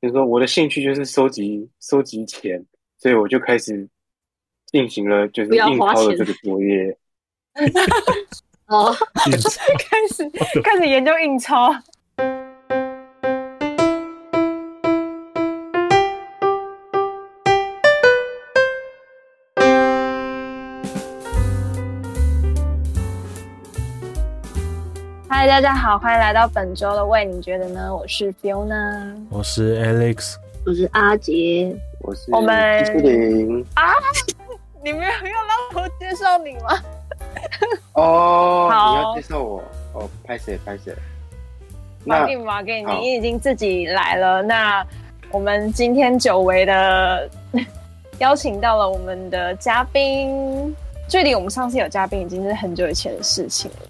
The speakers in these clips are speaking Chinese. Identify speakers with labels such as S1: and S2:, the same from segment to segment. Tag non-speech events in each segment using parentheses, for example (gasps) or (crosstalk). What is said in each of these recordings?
S1: 就是说我的兴趣就是收集收集钱，所以我就开始进行了就是印钞的这个作业。(laughs)
S2: 哦，(laughs) (laughs) 开始开始研究印钞。嗨，大家好，欢迎来到本周的喂，你觉得呢？我是 Fiona，
S3: 我是 Alex，
S4: 我是阿杰，
S1: 我是
S2: 我们
S1: 七七零
S2: 啊，(laughs) 你没有要让我介绍你吗？(laughs)
S1: 哦，
S2: 好
S1: 你要介绍我哦，拍谁拍谁？
S2: 马给马给，你已经自己来了。那我们今天久违的 (laughs) 邀请到了我们的嘉宾，距离我们上次有嘉宾已经是很久以前的事情了。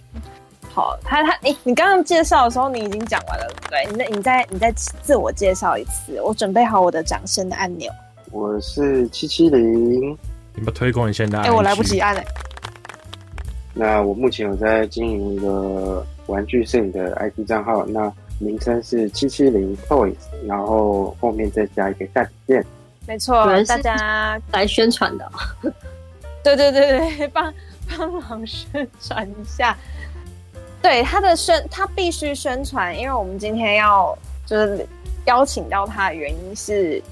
S2: 好，他他你你刚刚介绍的时候，你已经讲完了，对不对？你再你再你再自我介绍一次，我准备好我的掌声的按钮。
S1: 我是七七零，
S3: 你们推广一下大家。
S2: 哎，我来不及按了。
S1: 那我目前有在经营一个玩具摄影的 IP 账号，那名称是七七零 Toys，然后后面再加一个下底线。
S2: 没错，大家
S4: 来宣传的。
S2: 对对对对，(laughs) 帮帮忙宣传一下。对他的宣，他必须宣传，因为我们今天要就是邀请到他的原因是，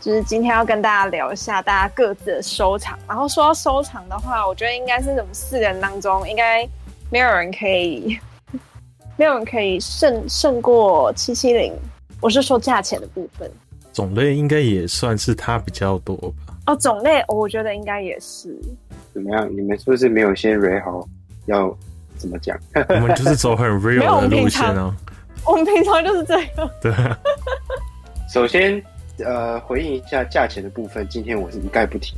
S2: 就是今天要跟大家聊一下大家各自的收藏。然后说到收藏的话，我觉得应该是我们四个人当中，应该没有人可以，(laughs) 没有人可以胜胜过七七零。我是说价钱的部分，
S3: 种类应该也算是他比较多吧？
S2: 哦，种类我觉得应该也是。
S1: 怎么样？你们是不是没有先蕊好要？怎么讲？
S3: 我们就是走很 (laughs) real 的路线哦。
S2: 我们平常就是这样。
S3: 对。
S1: 首先，呃，回应一下价钱的部分，今天我是一概不提。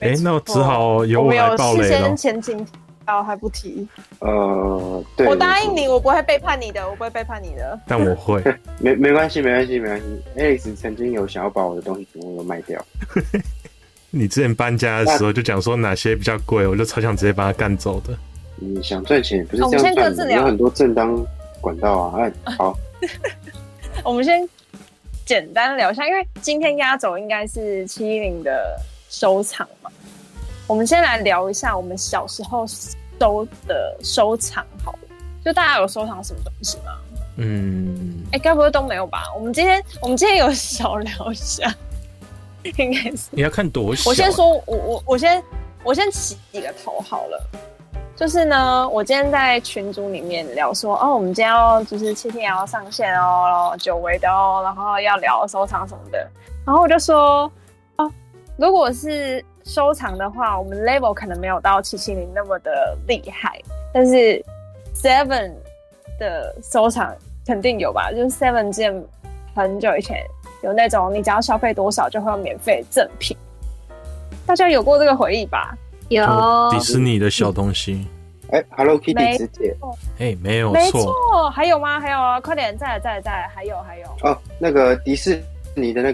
S3: 哎，那我只好由我来爆雷了。
S2: 事先前情提要还不提。
S1: 呃，对。
S2: 我答应你，我不会背叛你的，我不会背叛你的。(laughs)
S3: 但我会。(laughs)
S1: 没没关系，没关系，没关系。Alex 曾经有想要把我的东西全部都卖掉。
S3: 你之前搬家的时候就讲说哪些比较贵，我就超想直接把它干走的。
S1: 你想赚钱不是这样赚的，有很多正当管道啊。哎，好，(laughs)
S2: 我们先简单聊一下，因为今天压轴应该是七一零的收藏嘛。我们先来聊一下我们小时候收的收藏好了，就大家有收藏什么东西吗？
S3: 嗯，
S2: 哎，该不会都没有吧？我们今天我们今天有小聊一下，(laughs) 应该是
S3: 你要看多小。
S2: 我先说，我我我先我先起几个头好了。就是呢，我今天在群组里面聊说，哦，我们今天要就是七天要上线哦，然后久违的哦，然后要聊收藏什么的，然后我就说，哦，如果是收藏的话，我们 level 可能没有到七七零那么的厉害，但是 Seven 的收藏肯定有吧？就是 Seven 之前很久以前有那种，你只要消费多少就会有免费赠品，大家有过这个回忆吧？
S4: 有。
S3: 迪士尼的小东西，
S1: 哎、欸、，Hello Kitty 直接，
S3: 哎、欸，没有错，
S2: 没错，还有吗？还有啊，快点，再来，再来，再来，还有，还有。
S1: 哦，那个迪士尼的那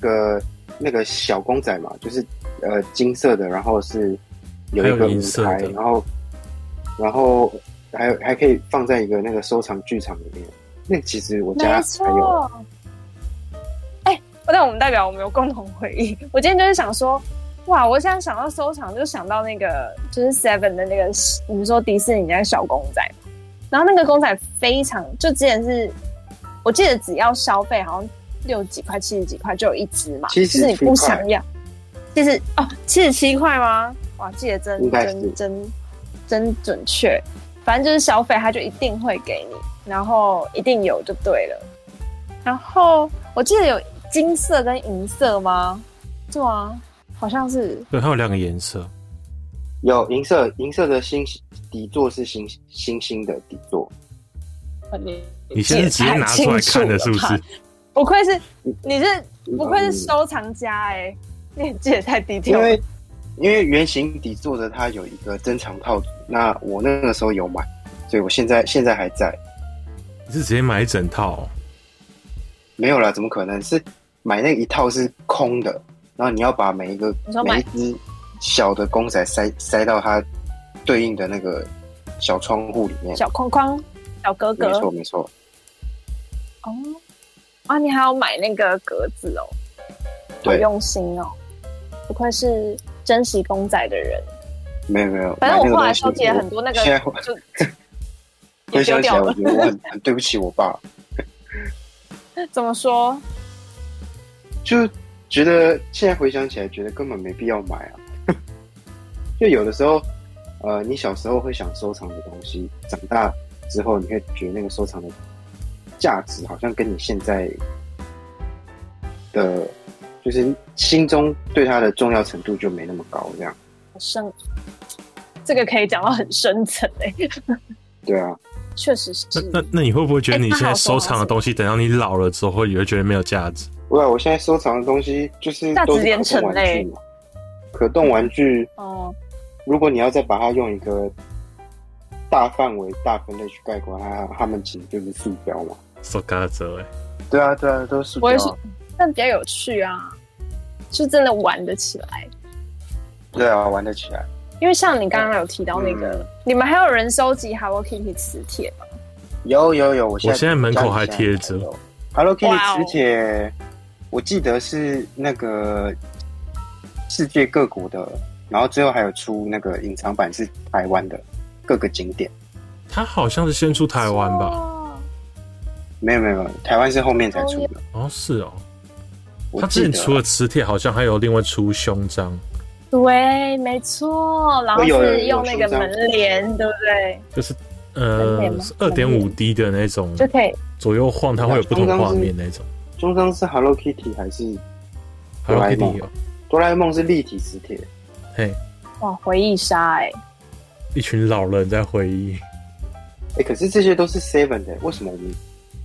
S1: 个那个小公仔嘛，就是呃金色的，然后是有一个舞台，然后然后还有还可以放在一个那个收藏剧场里面，那其实我家还有，
S2: 哎、欸，那我们代表我们有共同回忆，我今天就是想说。哇！我现在想到收藏，就想到那个就是 Seven 的那个，你们说迪士尼那个小公仔，然后那个公仔非常，就之前是，我记得只要消费好像六十几块、七十几块就有一只嘛，就是你不想要，其实哦，七十七块吗？哇，记得真真真真准确，反正就是消费他就一定会给你，然后一定有就对了。然后我记得有金色跟银色吗？是吗？好像是，
S3: 对，它有两个颜色，
S1: 有银色，银色的星底座是星星星的底座。
S3: 你你现在直接拿出来看的是不是？(laughs)
S2: 不愧是你是不愧是收藏家哎、欸，你也记得太低调。
S1: 因为因为圆形底座的它有一个珍藏套组，那我那个时候有买，所以我现在现在还在。
S3: 你是直接买一整套？
S1: 没有啦，怎么可能是买那一套是空的？然后你要把每一个每一只小的公仔塞塞到它对应的那个小窗户里面，
S2: 小框框、小格格，
S1: 没错没错。
S2: 哦啊，你还要买那个格子哦，好用心哦，不愧是珍惜公仔的人。
S1: 没有没有，
S2: 反正我后来收集了很多那个，就 (laughs)
S1: 回想起来，我觉得我很很对不起我爸。(laughs)
S2: 怎么说？
S1: 就觉得现在回想起来，觉得根本没必要买啊。(laughs) 就有的时候，呃，你小时候会想收藏的东西，长大之后你会觉得那个收藏的价值好像跟你现在的，就是心中对它的重要程度就没那么高，这样。
S2: 深，这个可以讲到很深层哎。
S1: 对啊，
S2: 确实是。
S3: 那那那你会不会觉得你现在收藏的东西，等到你老了之后，会会觉得没有价值？
S1: 不会，我现在收藏的东西就是都是可动玩具嘛，可动玩具。哦。如果你要再把它用一个大范围、大分类去概括它，它们其实就是塑胶嘛。
S3: 塑胶者哎。
S1: 对啊，对啊，都是塑胶。
S2: 但比较有趣啊，是真的玩得起来。
S1: 对啊，玩得起来。
S2: 因为像你刚刚有提到那个，嗯、你们还有人收集 Hello Kitty 磁铁吗？
S1: 有有有，我现在，
S3: 我现在门口还贴着
S1: Hello Kitty 磁铁。我记得是那个世界各国的，然后最后还有出那个隐藏版是台湾的各个景点。
S3: 他好像是先出台湾吧？
S1: 没有没有没有，台湾是后面才出的。
S3: 哦，是哦。他之前除了磁铁，好像还有另外出胸章。
S2: 对，没错，然后是用那个门帘，对不对？
S3: 就是呃，二点五 D 的那种，
S2: 就可以
S3: 左右晃，它会有不同画面那种。
S1: 胸章是 Hello Kitty 还是哆啦 A 梦？哆啦 A 梦是立体磁铁。
S3: 嘿，
S2: 哇，回忆杀哎！
S3: 一群老人在回忆。
S1: 哎，可是这些都是 Seven 的，为什么我们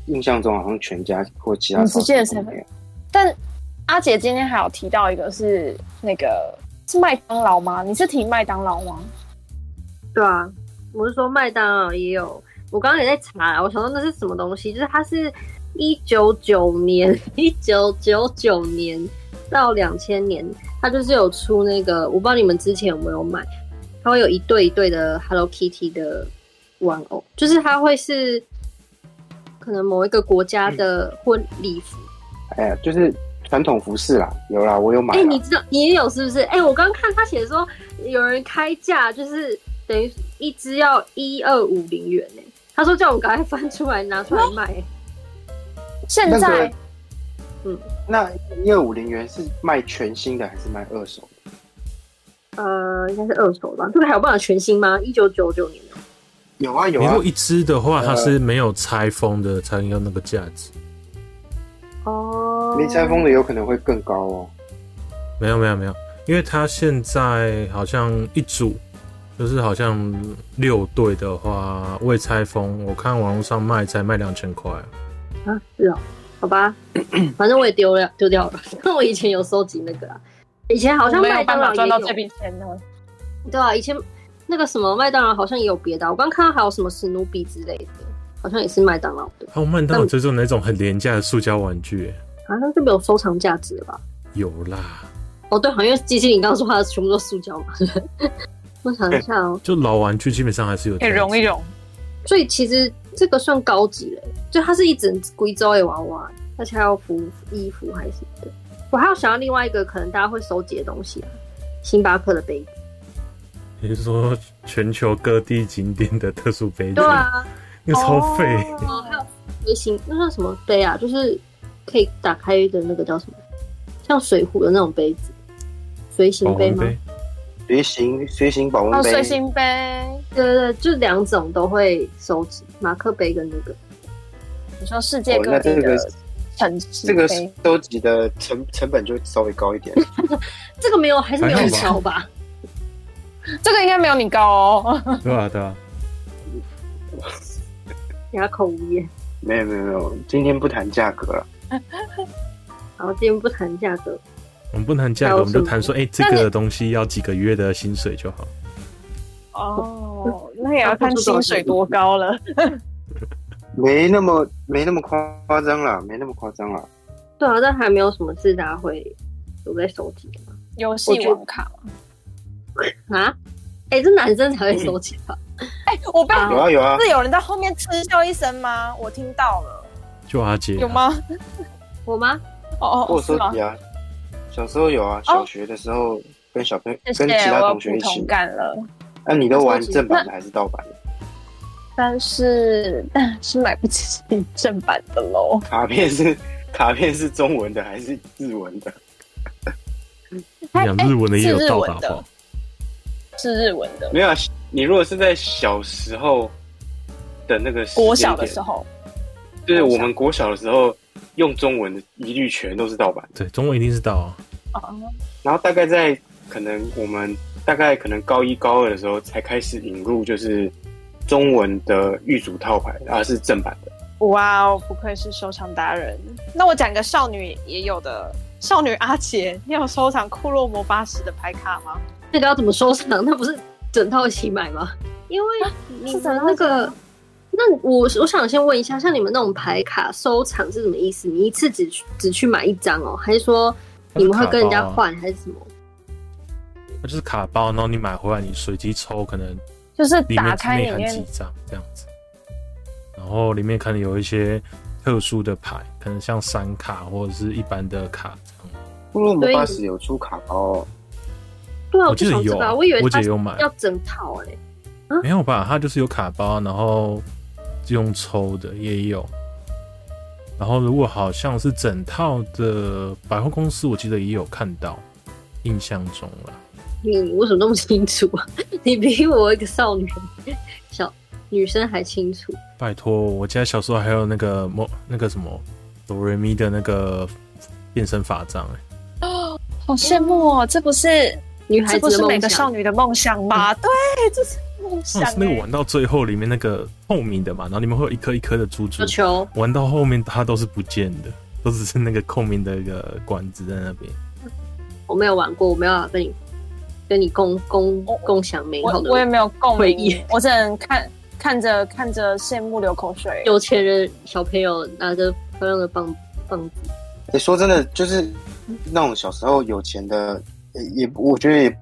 S1: 印象中好像全家或其他？
S2: 直接的 Seven。但阿姐今天还有提到一个是那个。是麦当劳吗？你是提麦当劳吗？
S4: 对啊，我是说麦当劳也有。我刚刚也在查，我想说那是什么东西？就是它是一九九年，(laughs) 一九九九年到两千年，它就是有出那个，我不知道你们之前有没有买，它会有一对一对的 Hello Kitty 的玩偶，就是它会是可能某一个国家的婚礼服。
S1: 哎呀，就是。传统服饰啦，有啦，我有买。哎、
S4: 欸，你知道你也有是不是？哎、欸，我刚看他写说有人开价，就是等于一只要一二五零元呢。他说叫我赶快翻出来拿出来卖。
S2: 现在，那个、
S1: 嗯，那一二五零元是卖全新的还是卖二手的？
S4: 呃，应该是二手吧。这个还有办法全新吗？一九九九年的。
S1: 有啊有啊。
S3: 如果一只的话，它是没有拆封的，才有那个价值。
S4: 哦，
S1: 没拆封的有可能会更高哦。
S3: 没有没有没有，因为它现在好像一组，就是好像六对的话未拆封，我看网络上卖才卖两千块啊。
S4: 啊，是哦，好吧，(clears throat) 反正我也丢了丢掉了。那 (laughs) 我以前有收集那个啊，以前好像麦当劳
S2: 赚到这笔钱呢。
S4: 对啊，以前那个什么麦当劳好像也有别的，我刚看到还有什么史努比之类的。好像也是麦当劳的。
S3: 还有麦当劳就是那种很廉价的塑胶玩具，
S4: 好像是没有收藏价值了吧？
S3: 有啦。
S4: 哦，对，好像机器，你刚刚说它全部都塑胶嘛。(laughs) 我想一下哦，
S3: 就老玩具基本上还是有。
S2: 可以融一融。
S4: 所以其实这个算高级了，就它是一整贵州的娃娃，而且还要服衣服还是什么的。我还有想要另外一个可能大家会收集的东西啊，星巴克的杯子。
S3: 你是说全球各地景点的特殊杯子？
S4: 对啊。
S3: 那个超费
S4: 哦，还有随行，那叫什么杯啊？就是可以打开的那个叫什么？像水壶的那种杯子，随行杯吗？
S1: 随行随行保温杯，
S2: 随行杯，
S4: 对对对，就两种都会收集，马克杯跟那个。
S2: 你说世界各地的城市，
S1: 这个收集的成成本就稍微高一点。(laughs)
S4: 这个没有，还是没有你高吧？
S2: 这个应该没有你高哦。(laughs)
S3: 对啊，对啊。
S4: 哑口无言。
S1: 没有没有没有，今天不谈价格了。(laughs)
S4: 好，今天不谈价格。
S3: 我们不谈价格，我们就谈说，哎、欸，这个东西要几个月的薪水就好。
S2: 哦，那也要看薪水多高了。
S1: 没那么没那么夸张啦，没那么夸张啦。
S4: 对啊，但还没有什么字大家会都在收集吗？
S2: 游戏王卡
S4: 吗？啊？哎、欸，这男生才会收集吧？(laughs)
S2: 哎、欸，我被
S1: 有啊有啊，
S2: 是有人在后面嗤笑一声吗？我听到了，
S3: 就阿杰
S2: 有吗？
S4: 我吗？
S2: 哦哦，
S1: 我收集啊，小时候有啊，小学的时候跟小朋友、跟其他同学一起。
S2: 干了。
S1: 那你都玩正版的还是盗版的？
S2: 但是但是买不起正版的喽。
S1: 卡片是卡片是中文的还是日文的？
S3: 讲日文的也有盗版的，
S2: 是日文的。
S1: 没有，你如果是在小时候的那个
S2: 国小的时候，
S1: 就是我们国小的时候用中文的一律全都是盗版。
S3: 对，中文一定是盗啊。
S1: 然后大概在可能我们大概可能高一高二的时候才开始引入，就是中文的玉组套牌，而是正版的。
S2: 哇哦，不愧是收藏达人。那我讲个少女也有的。少女阿杰，你有收藏库洛魔法使的牌卡吗？
S4: 那个要怎么收藏？那不是整套一起买吗？因为你的那个，那我我想先问一下，像你们那种牌卡收藏是什么意思？你一次只只去买一张哦，还是说你们会跟人家换，还是什么？
S3: 那就是卡包，然后你买回来，你随机抽，可能
S2: 就是打开里面
S3: 几张这样子，然后里面可能有一些特殊的牌，可能像闪卡或者是一般的卡。
S1: 库洛魔法使有出卡包，哦，
S4: 对啊，我记得有，我以为
S3: 我姐有买，
S4: 要整套哎，
S3: 欸，没有吧？它就是有卡包，然后用抽的也有，然后如果好像是整套的百货公司，我记得也有看到，印象中了。
S4: 你为什么那么清楚啊？(laughs) 你比我一个少女小女生还清楚。
S3: 拜托，我家小时候还有那个莫那个什么哆瑞咪的那个变身法杖哎，欸。
S2: 好羡慕哦！这不是
S4: 女孩子，
S2: 这不是每个少女的梦想吗？对，这是梦想。
S3: 是那个玩到最后，里面那个透明的嘛，然后里面会有一颗一颗的珠珠。
S4: 球
S3: 玩到后面，它都是不见的，都只是那个透明的一个管子在那边。
S4: 我没有玩过，我没有跟你跟你共共共享美好的。
S2: 我也没有共回忆，我只能看看着看着羡慕流口水。
S4: 有钱人小朋友拿着漂亮的棒棒子。
S1: 你说真的，就是。那种小时候有钱的，也我觉得也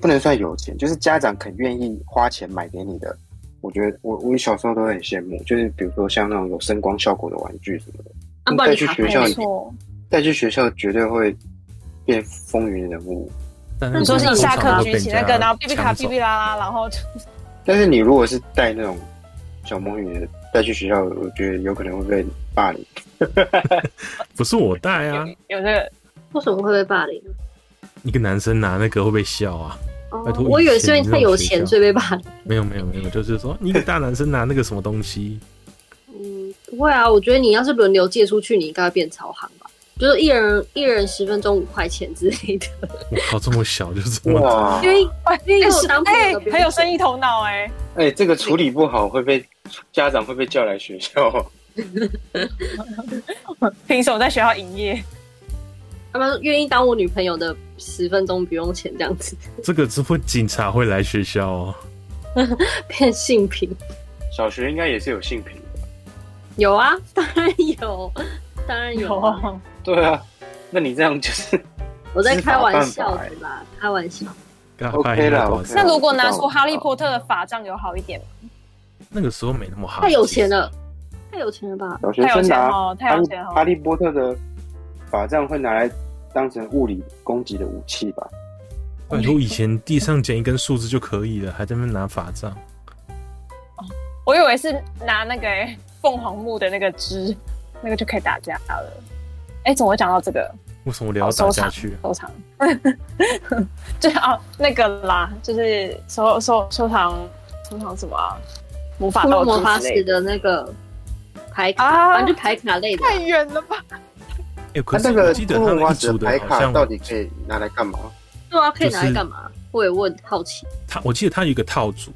S1: 不能算有钱，就是家长肯愿意花钱买给你的。我觉得我我小时候都很羡慕，就是比如说像那种有声光效果的玩具什么的，带去学校，带去学校绝对会变风云人物。
S2: 你说是你下课举起那个，然后哔哔卡哔哔啦啦，然后就。
S1: 但是你如果是带那种小魔女的带去学校，我觉得有可能会被霸凌。(laughs)
S3: 不是我带啊，
S2: 有这个。
S4: 为什么会被霸凌？
S3: 一个男生拿那个会被笑啊！
S4: 哦，我以为是因为他有钱所以被霸凌。
S3: 没有没有没有，就是说你一个大男生拿那个什么东西。
S4: 嗯，不会啊，我觉得你要是轮流借出去，你应该会变超行吧？就是一人一人十分钟五块钱之类的。(laughs)
S3: 我靠，这么小就是这么
S1: 哇！
S4: 因为因为有当
S2: 哎，很有生意头脑哎
S1: 哎，这个处理不好会被家长会被叫来学校。(laughs)
S2: 凭什么在学校营业？
S4: 他们愿意当我女朋友的十分钟不用钱这样子，(laughs)
S3: 这个只会警察会来学校哦。
S4: 变性平，
S1: 小学应该也是有性平的。
S4: 有啊，当然有，当然有 (laughs) 啊。
S1: 对啊，那你这样就是 (laughs)
S4: 我在开玩笑的啦，开玩笑。
S1: OK 了，
S2: 那如果拿出哈利波特的法杖有好一点吗？
S3: 那个时候没那么好，
S4: 太有钱了，太有钱了吧？
S1: 小学生拿
S2: 太有钱了，
S1: 哈利波特的。法杖会拿来当成物理攻击的武器吧？
S3: 拜托，以前地上捡一根树枝就可以了，还在那拿法杖。
S2: 我以为是拿那个凤凰木的那个枝，那个就可以打架了。哎，怎么会讲到这个？
S3: 为什么聊到打下去？
S2: 收藏，(laughs) 就哦那个啦，就是收收收藏收藏什么啊？魔法道具
S4: 魔法使的那个牌卡，反正就牌卡类的。
S2: 太远了吧？
S3: 欸、可是我记得他那一组的牌卡
S1: 到底可以拿来干嘛？
S4: 对啊，可以拿来干嘛？我也问，好奇。
S3: 他我记得他有一个套组，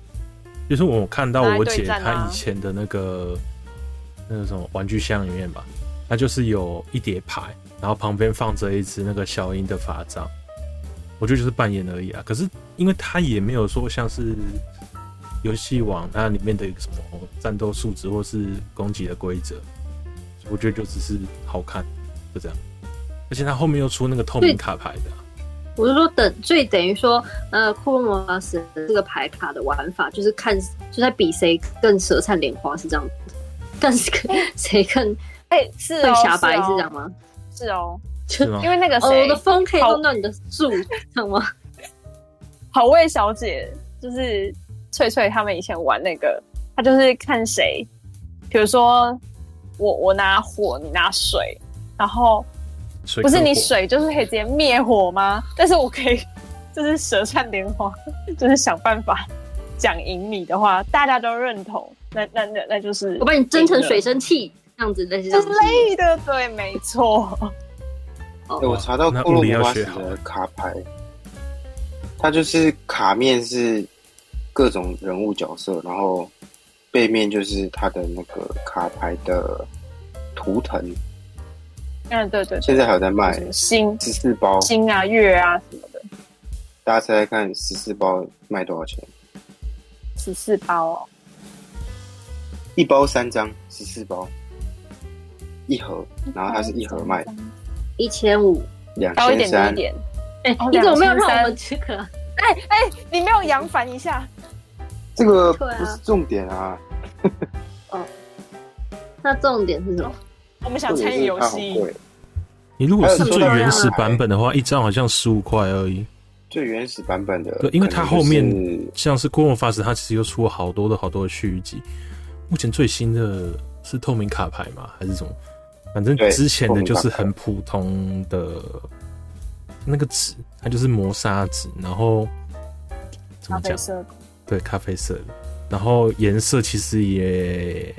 S3: 就是我看到我姐她以前的那个那个什么玩具箱里面吧，它就是有一叠牌，然后旁边放着一只那个小樱的法杖。我觉得就是扮演而已啊。可是因为他也没有说像是游戏网它里面的一个什么战斗数值或是攻击的规则，我觉得就只是好看。就这样，而且他后面又出那个透明卡牌的。
S4: 我是说等，所以等于说，呃，库洛魔法使这个牌卡的玩法，就是看就在比谁更舌灿莲花，是这样子。(laughs) 但是谁更哎是更、哦、狭白是这样吗？
S2: 是哦，
S3: 是吗？
S2: 因为那个谁，
S4: 哦、我的风可以弄到你的树，知道吗？
S2: 好 (laughs) 味小姐就是翠翠他们以前玩那个，她就是看谁，比如说我我拿火，你拿水，然后不是你水就是可以直接灭火吗？但是我可以 (laughs) 就是舌灿莲花，就是想办法讲赢你的话，大家都认同，那那那那就是
S4: 我把你蒸成水蒸气，这样子类似之
S2: 类的，对，没错。
S1: 欸、我查到库洛魔法使的卡牌。它就是卡面是各种人物角色，然后背面就是它的那个卡牌的图腾。
S2: 嗯，对对，对。
S1: 现在还有在卖
S2: 星
S1: 十四包
S2: 星啊月啊什么的。
S1: 大家猜猜看，十四包卖多少钱？
S2: 十四包哦，
S1: 一包三张，十四包一盒，然后它是一盒卖
S4: 一千五，
S1: 两千三。
S4: 哎、欸，你怎么没有让我们这个？
S2: 哎哎、欸欸，你没有扬帆一下？
S1: 这个不是重点啊。
S4: 哦，那重点是什么？
S2: 我们想参与游戏。
S3: 你如果是最原始版本的话，一张好像十五块而已。
S1: 最原始版本的，
S3: 对，因为它后面像是《库洛魔法使》，它其实又出了好多的好多的续集。目前最新的是透明卡牌吗？还是什么？反正之前的就是很普通的。那个纸，它就是磨砂纸，然后怎么讲？对，咖啡色的。然后颜色其实也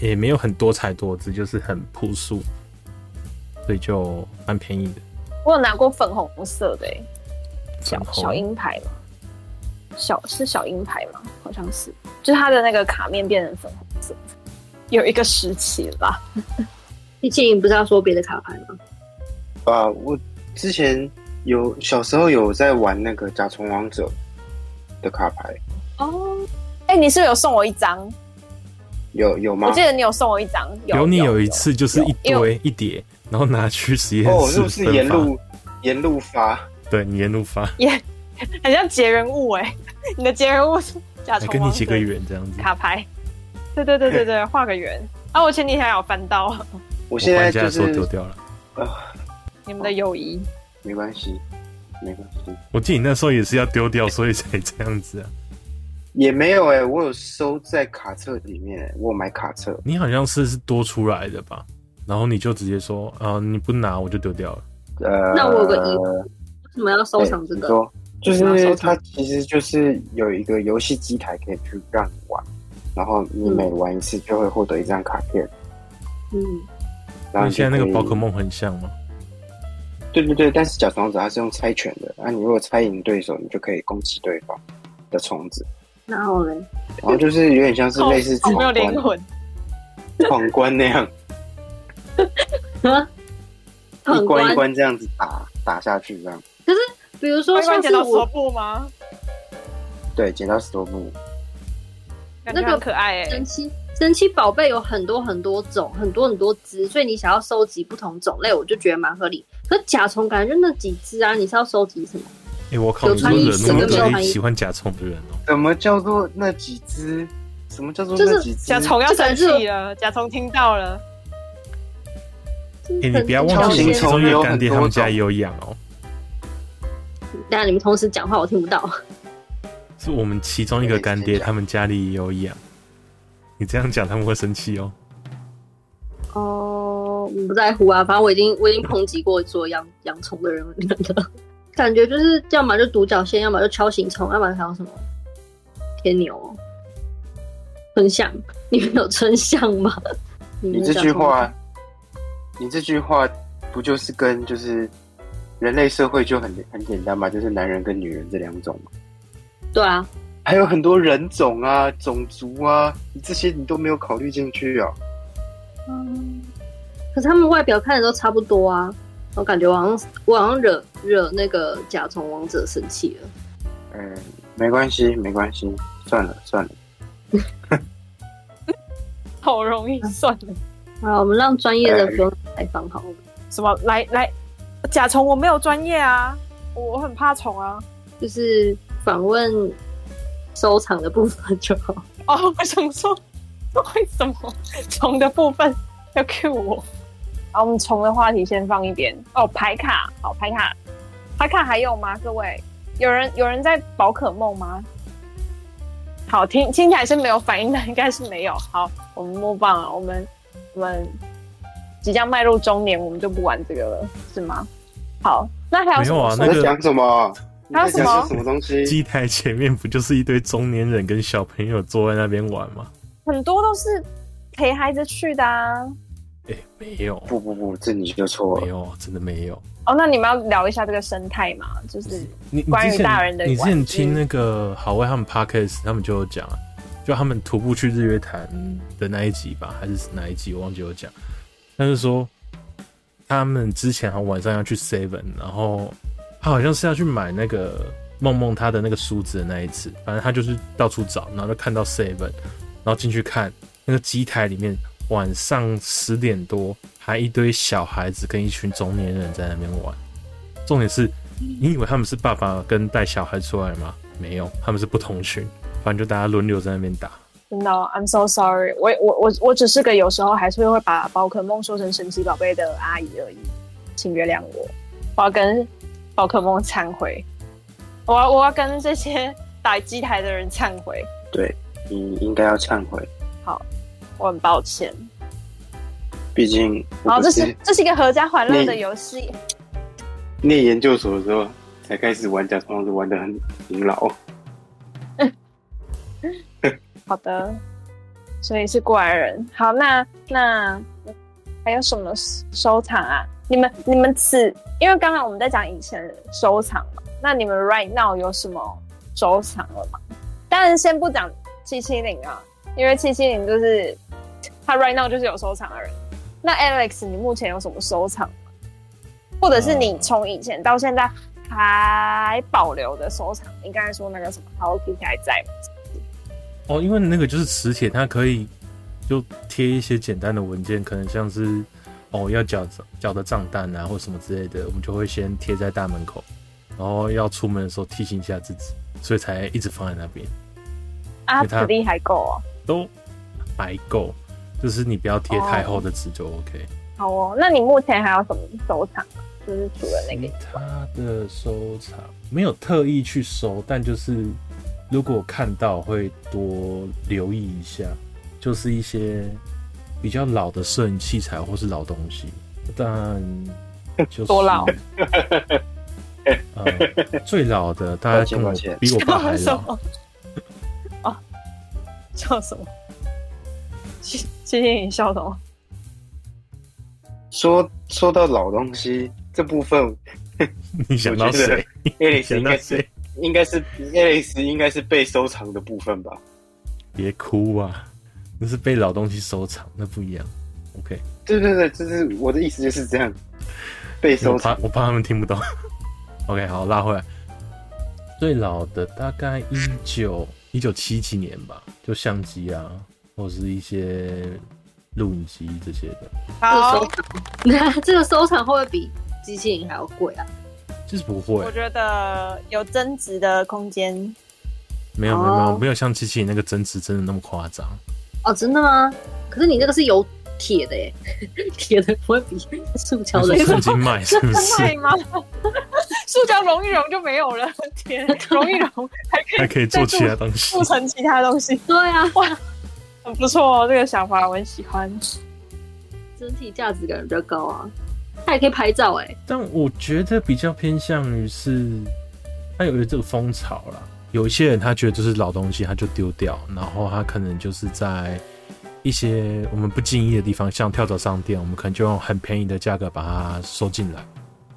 S3: 也没有很多彩多姿，就是很朴素，所以就蛮便宜的。
S2: 我有拿过粉红色的，小
S3: 红
S2: 小鹰牌吗？小是小鹰牌吗？好像是，就是它的那个卡面变成粉红色，有一个时期了吧？
S4: 毕竟你不是要说别的卡牌吗？
S1: 啊，我。之前有小时候有在玩那个甲虫王者的卡牌
S2: 哦，哎、欸，你是不是有送我一张？
S1: 有有吗？
S2: 我记得你有送我一张。有，
S3: 有你有一次就是一堆一叠，然后拿去实验室哦，
S1: 是不是沿路沿路发？
S3: 对，你沿路
S2: 发，(laughs) 很像结人物哎，(laughs) 你的结人物是甲虫
S3: 跟你结个缘这样子
S2: 卡牌。对对对对对，画个圆 (laughs) 啊！我前几天有翻到，
S1: 我现在就是
S3: 丢掉了
S1: 啊。
S2: 你们的友谊
S1: 没关系，没关系。
S3: 我记得你那时候也是要丢掉，所以才这样子啊。
S1: 也没有哎、欸，我有收在卡册里面，我有买卡册。
S3: 你好像是是多出来的吧？然后你就直接说啊，你不拿我就丢掉了。
S1: 呃，
S4: 那我有个疑问，为什么要收藏这个？
S1: 说就是它其实就是有一个游戏机台可以去让你玩，然后你每玩一次就会获得一张卡片。
S4: 嗯，
S3: 然后你现在那个宝可梦很像吗？
S1: 对对对，但是假虫王者它是用猜拳的，啊，你如果猜赢对手，你就可以攻击对方的虫子。
S4: 然后呢？
S1: 然后就是有点像是类似闯关，
S2: 没有灵魂，
S1: 闯关那样。(laughs) 什么一关一关这样子打打下去，这样。
S4: 可是，比如说像是
S2: 剪刀石头布吗？
S1: 对，剪刀石头布。
S2: 那个可爱哎、欸，
S4: 神奇。神奇宝贝有很多很多种，很多很多只，所以你想要收集不同种类，我就觉得蛮合理。可是甲虫感觉就那几只啊，你是要收集什么？
S3: 哎、欸，我靠，有穿衣服的人喜欢甲虫的人哦。
S1: 什么叫做那几只？什么叫做那几只？
S2: 甲虫要生气了，甲虫听到了。
S3: 哎、欸，你不要忘记，其中一个干爹他们家也有养哦。
S4: 等下你们同时讲话，我听不到。
S3: 是我们其中一个干爹，他们家里也有养。你这样讲他们会生气哦。
S4: 哦，我不在乎啊，反正我已经我已经抨击过做养养虫的人了。感觉就是要么就独角仙，要么就敲形虫，要么还有什么天牛、春象。你们有春象吗？
S1: 你这句话，你这句话不就是跟就是人类社会就很很简单嘛？就是男人跟女人这两种嘛。
S4: 对啊。
S1: 还有很多人种啊、种族啊，你这些你都没有考虑进去啊。
S4: 嗯，可是他们外表看的都差不多啊，我感觉我好像我好像惹惹那个甲虫王者生气了。
S1: 嗯，没关系，没关系，算了算了。(laughs)
S2: 好容易算了。
S4: 好，我们让专业的不用采访好了。
S2: 什么？来来，甲虫我没有专业啊，我很怕虫啊，
S4: 就是访问。收藏的部分就好 (laughs)
S2: 哦。我想说，为什么虫的部分 (laughs) 要 cue 我？好，我们虫的话题先放一边。哦，牌卡，好，牌卡，牌卡还有吗？各位，有人有人在宝可梦吗？好，听听起来是没有反应的，(laughs) 应该是没有。好，我们摸棒了，我们我们即将迈入中年，我们就不玩这个了，是吗？好，那还有什么？
S3: 没有啊，那个
S1: 讲什么？
S2: 还有什么？
S1: 什么东西？
S3: 机台前面不就是一堆中年人跟小朋友坐在那边玩吗？
S2: 很多都是陪孩子去的啊。
S3: 哎、欸，没有，
S1: 不不不，这你就错了，
S3: 没有，真的没有。
S2: 哦，那你们要聊一下这个生态嘛？就是关于大人的。
S3: 你之前听那个好威他们 Podcast，他们就有讲啊，就他们徒步去日月潭的那一集吧，还是哪一集我忘记有讲。但是说他们之前好像晚上要去 Seven，然后他好像是要去买那个梦梦他的那个梳子的那一次，反正他就是到处找，然后就看到 Seven，然后进去看那个机台里面。晚上十点多，还一堆小孩子跟一群中年人在那边玩。重点是，你以为他们是爸爸跟带小孩出来吗？没有，他们是不同群，反正就大家轮流在那边打。
S2: 真的，I'm so sorry，我我我我只是个有时候还是会把宝可梦说成神奇宝贝的阿姨而已，请原谅我。我要跟宝可梦忏悔，我要我要跟这些打机台的人忏悔。
S1: 对，你应该要忏悔。
S2: 好。我很抱歉，
S1: 毕竟，
S2: 好，这是这是一个合家欢乐的游戏。
S1: 念研究所的时候才开始玩假装是，玩的很勤劳。(laughs)
S2: 好的，所以是过来人。好，那那还有什么收藏啊？你们你们此因为刚刚我们在讲以前收藏嘛，那你们 right now 有什么收藏了吗？当然先不讲七七零啊，因为七七零就是。他 right now 就是有收藏的人。那 Alex，你目前有什么收藏？或者是你从以前到现在还保留的收藏？你刚才说那个什么 Hello Kitty 还在吗？
S3: 哦，因为那个就是磁铁，它可以就贴一些简单的文件，可能像是哦要缴缴的账单啊，或什么之类的，我们就会先贴在大门口，然后要出门的时候提醒一下自己，所以才一直放在那边。
S2: 啊，磁力还够哦，
S3: 都还够。就是你不要贴太厚的纸就 OK。
S2: Oh. 好哦，那你目前还有什么收藏？就是除了那个，
S3: 他的收藏没有特意去收，但就是如果看到会多留意一下，就是一些比较老的摄影器材或是老东西，但就是
S2: 多老？(laughs)
S3: 呃，最老的大概跟我比我爸还老。(laughs)
S2: 啊，叫什么？谢谢谢你笑的哦。
S1: 说说到老东西这部分，(laughs)
S3: 你想到谁
S1: ？Alex 应该是应该是 Alex 应该是被收藏的部分吧？
S3: 别哭啊，那是被老东西收藏，那不一样。OK，
S1: 对对对，就是我的意思就是这样。被收藏，
S3: 我怕，我怕他们听不懂。(laughs) OK，好，拉回来。最老的大概一九一九七几年吧，就相机啊。或是一些录影机这些的，
S2: 好，
S4: 那 (laughs) 这个收藏会不会比机器人还要贵啊？
S3: 就是不会，
S2: 我觉得有增值的空间。
S3: 没有没有没有没有像机器人那个增值真的那么夸张。
S4: 哦，真的吗？可是你那个是有铁的耶，(laughs) 铁的不会比塑胶的
S3: 曾经卖是不是？
S2: 卖吗？(laughs) 塑胶融一融就没有了，铁 (laughs) 融一融还可以
S3: 还可以做其他东西，
S2: 做成其他东西。
S4: 对啊，哇。
S2: 很不错哦，这个想法我很喜欢，
S4: 整体价值感比较高啊。它也可以拍照哎，
S3: 但我觉得比较偏向于是，它有一个这个风潮啦。有一些人他觉得这是老东西，他就丢掉，然后他可能就是在一些我们不经意的地方，像跳蚤商店，我们可能就用很便宜的价格把它收进来。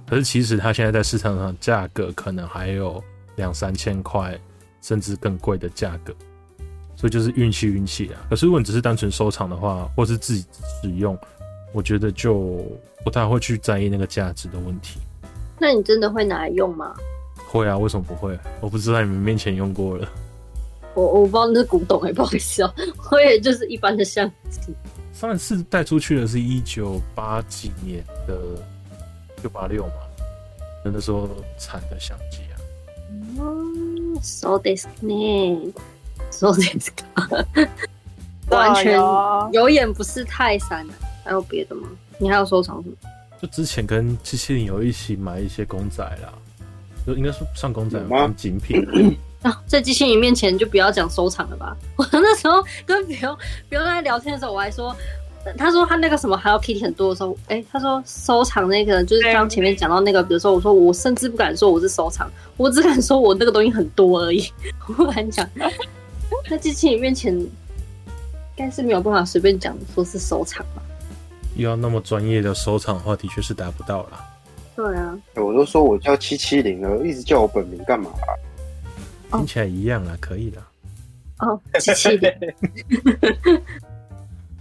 S3: 可是其实它现在在市场上价格可能还有两三千块，甚至更贵的价格。所以就是运气运气啊！可是如果你只是单纯收藏的话，或是自己使用，我觉得就不太会去在意那个价值的问题。
S4: 那你真的会拿来用吗？
S3: 会啊，为什么不会？我不是在你们面前用过了。
S4: 我我不知道那是古董哎，(laughs) 不好意思哦、喔，我也就是一般的相机。
S3: 上一次带出去的是一九八几年的六八六嘛，那时候产的相机啊。
S4: 嗯，so this 呢？说这个，完全有眼不识泰山，还有别的吗？你还有收藏什么？
S3: 就之前跟七七零有一起买一些公仔啦，就应该是上公仔吗？精品。(clears throat)
S4: 啊，在机器人面前就不要讲收藏了吧。我那时候跟别人别人在聊天的时候，我还说，他说他那个什么 Hello Kitty 很多的时候，哎、欸，他说收藏那个就是刚前面讲到那个，比如说我说我甚至不敢说我是收藏，我只敢说我那个东西很多而已。(laughs) 我不敢讲，在机器人面前应该是没有办法随便讲说是收藏吧。
S3: 要那么专业的收藏的话，的确是达不到啦。
S4: 对啊，
S1: 我都说我叫七七零了，一直叫我本名干嘛、啊？
S3: 听起来一样啊，可以的。
S4: 哦，七七零。(laughs)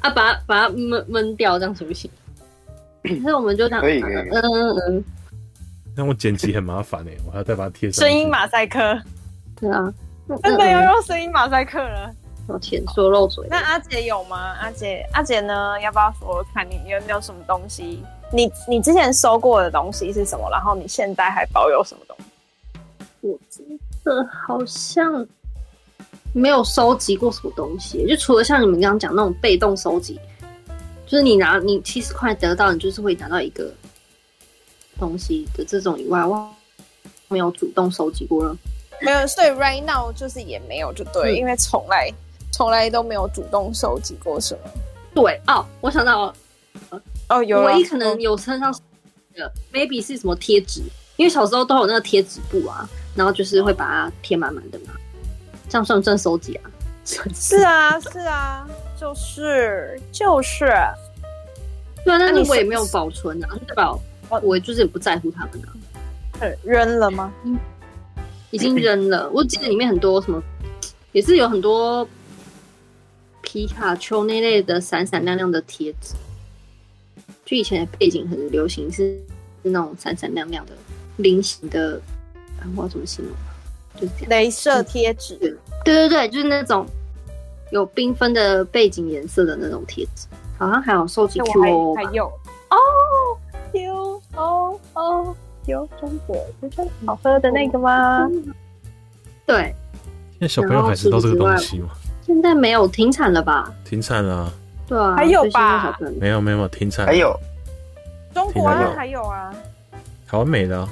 S4: 啊，把它把它闷闷掉，这样行不行？(coughs) 那我们就这样。
S1: 可以可以。嗯嗯嗯。
S3: 那我剪辑很麻烦哎，我还要再把它贴上。
S2: 声音马赛克。
S4: 对啊，
S2: 真的要用声音马赛克了。
S4: 抱歉，说漏嘴。
S2: 那阿姐有吗？阿姐，阿姐呢？要不要说看你有没有什么东西？你你之前收过的东西是什么？然后你现在还保有什么东西？
S4: 我真的好像没有收集过什么东西，就除了像你们刚刚讲那种被动收集，就是你拿你七十块得到，你就是会拿到一个东西的这种以外，我没有主动收集过了。
S2: 没有，所以 right now 就是也没有，就对，嗯、因为从来。从来都没有主动收集过什么。
S4: 对哦，我想到了，
S2: 哦，有
S4: 唯一可能有身上的 maybe 是什么贴纸，因为小时候都有那个贴纸布啊，然后就是会把它贴满满的嘛，这样算不算收集啊？(laughs)
S2: 是啊，是啊，就是就是，
S4: 对啊，但是我也没有保存啊，对吧？我就是也不在乎他们啊。
S2: 扔了吗？
S4: 嗯，已经扔了。我记得里面很多什么，也是有很多。皮卡丘那类的闪闪亮亮的贴纸，就以前的背景很流行，是是那种闪闪亮亮的菱形的，我要怎么形容？就是这样，
S2: 镭射贴纸。对
S4: 对对，就是那种有缤纷的背景颜色的那种贴纸，好像还有收集 QO，
S2: 还有哦，QO 哦，有中国真好喝的那个吗？
S4: 对，
S3: 现在小朋友还知道这个东西吗？
S4: 现在没有停产了吧？
S3: 停产了，
S4: 对啊，
S2: 还有吧？
S3: 没有没有停产，
S1: 还有
S2: 中国还有啊，
S3: 台湾没了。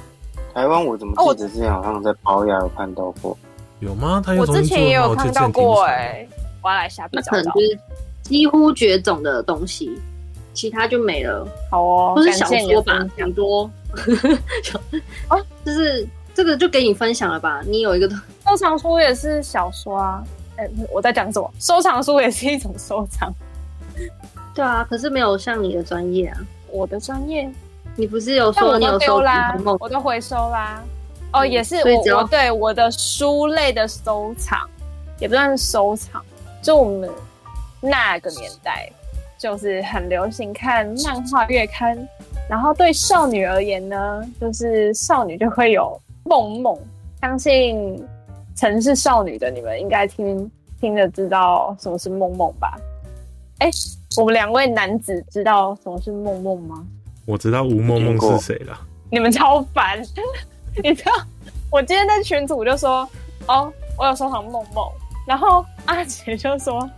S1: 台湾我怎么记得之前好像在宝雅有看到过？
S3: 有吗？他
S2: 我之前也有看到过哎，我要来下笔找找。
S4: 可能就是几乎绝种的东西，其他就没了。
S2: 好哦，
S4: 不是小说吧？很多哦，(laughs) 就是这个就给你分享了吧？你有一个
S2: 收藏书也是小说啊。哎、欸，我在讲什么？收藏书也是一种收藏。
S4: 对啊，可是没有像你的专业啊。
S2: 我的专业，
S4: 你不是有说你有收啦？
S2: 我都回收啦。哦，嗯、也是我我对我的书类的收藏，也不算是收藏。就我们那个年代，就是很流行看漫画月刊，然后对少女而言呢，就是少女就会有梦梦，相信。曾是少女的你们应该听听着知道什么是梦梦吧？哎、欸，我们两位男子知道什么是梦梦吗？
S3: 我知道吴梦梦是谁了。
S2: 你们超烦！(laughs) 你知道我今天在群组就说哦，我有收藏梦梦，然后阿杰就说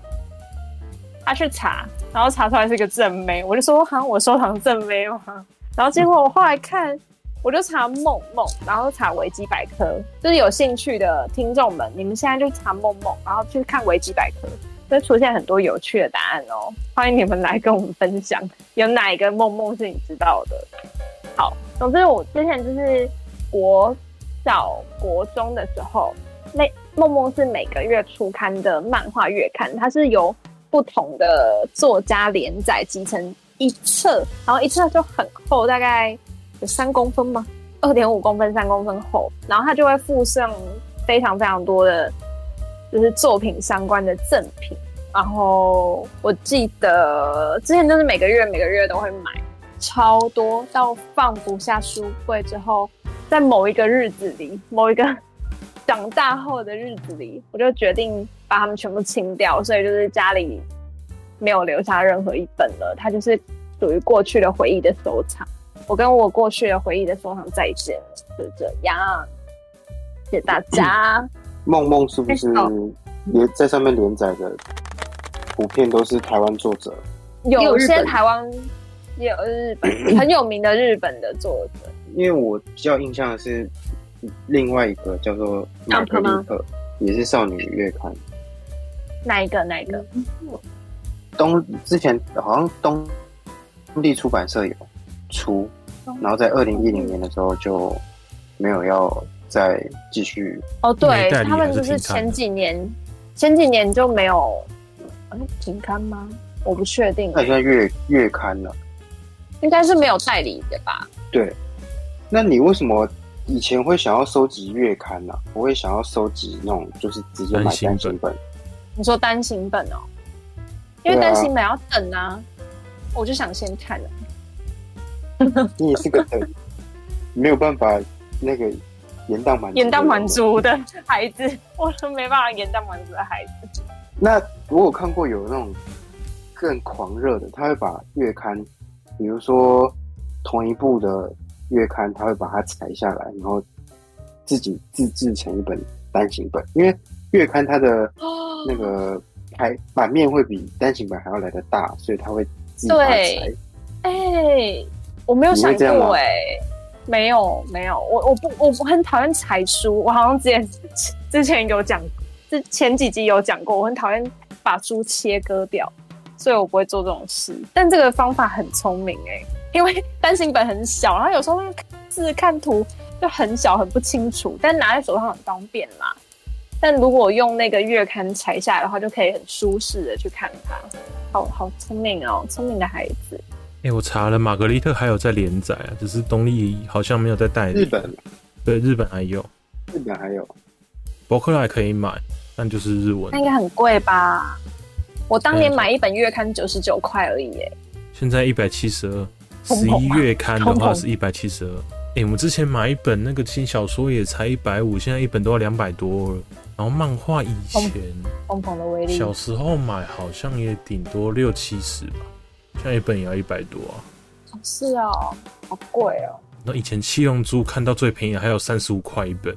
S2: 他去查，然后查出来是个正妹，我就说好像我收藏正妹吗？然后结果我后来看。我就查梦梦，然后查维基百科，就是有兴趣的听众们，你们现在就查梦梦，然后去看维基百科，会出现很多有趣的答案哦。欢迎你们来跟我们分享，有哪一个梦梦是你知道的？好，总之我之前就是国小国中的时候，那梦梦是每个月出刊的漫画月刊，它是由不同的作家连载集成一册，然后一册就很厚，大概。有三公分吗？二点五公分，三公分厚，然后它就会附上非常非常多的，就是作品相关的赠品。然后我记得之前就是每个月每个月都会买超多，到放不下书柜之后，在某一个日子里，某一个 (laughs) 长大后的日子里，我就决定把它们全部清掉，所以就是家里没有留下任何一本了，它就是属于过去的回忆的收藏。我跟我过去的回忆的收藏再见，就这样。谢谢大家。
S1: 梦梦是不是也在上面连载的？普遍都是台湾作者。
S2: 有些台湾也有日本很有名的日本的作者。
S1: 因为我比较印象的是另外一个叫做玛格丽特，也是少女月刊。
S2: 哪一个？哪一个？
S1: 东之前好像东东立出版社有出，然后在二零一零年的时候就没有要再继续。
S2: 哦，对，他们就是前几年前几年就没有停刊吗？我不确定。
S1: 那现在月月刊了，
S2: 应该是没有代理的吧？
S1: 对。那你为什么以前会想要收集月刊呢、啊？不会想要收集那种就是直接买单行本？本
S2: 你说单行本哦？因为单行本要等啊，啊我就想先看了。(laughs)
S1: 你也是个很，没有办法那个延宕满
S2: 延宕满足的孩子，(laughs) 我都没办法延宕满足的孩子。
S1: 那我有看过有那种更狂热的，他会把月刊，比如说同一部的。月刊他会把它裁下来，然后自己自制成一本单行本，因为月刊它的 (gasps) 那个排版面会比单行本还要来的大，所以他会自己裁。
S2: 哎、欸，我没有想过哎、欸，没有没有，我我不我不很讨厌裁书，我好像之前 (laughs) 之前有讲，之前几集有讲过，我很讨厌把书切割掉，所以我不会做这种事。但这个方法很聪明哎、欸。因为 (laughs) 单行本很小，然后有时候字看图就很小，很不清楚，但拿在手上很方便啦。但如果用那个月刊裁下来的话，就可以很舒适的去看它。好好聪明哦，聪明的孩子。
S3: 哎、欸，我查了，玛格丽特还有在连载啊，只是东立好像没有在代理。
S1: 日本，
S3: 对，日本还有，
S1: 日本还有，
S3: 博客来可以买，但就是日文。
S2: 那应该很贵吧？我当年买一本月刊九十九块而已耶，
S3: 现在一百七十二。十一月刊的话是一百七十二。哎，我们之前买一本那个新小说也才一百五，现在一本都要两百多了。然后漫画以前，
S2: 疯狂的威力，
S3: 小时候买好像也顶多六七十吧，现在一本也要一百多啊。
S2: 是啊，好贵哦。
S3: 那以前七龙珠看到最便宜的还有三十五块一本。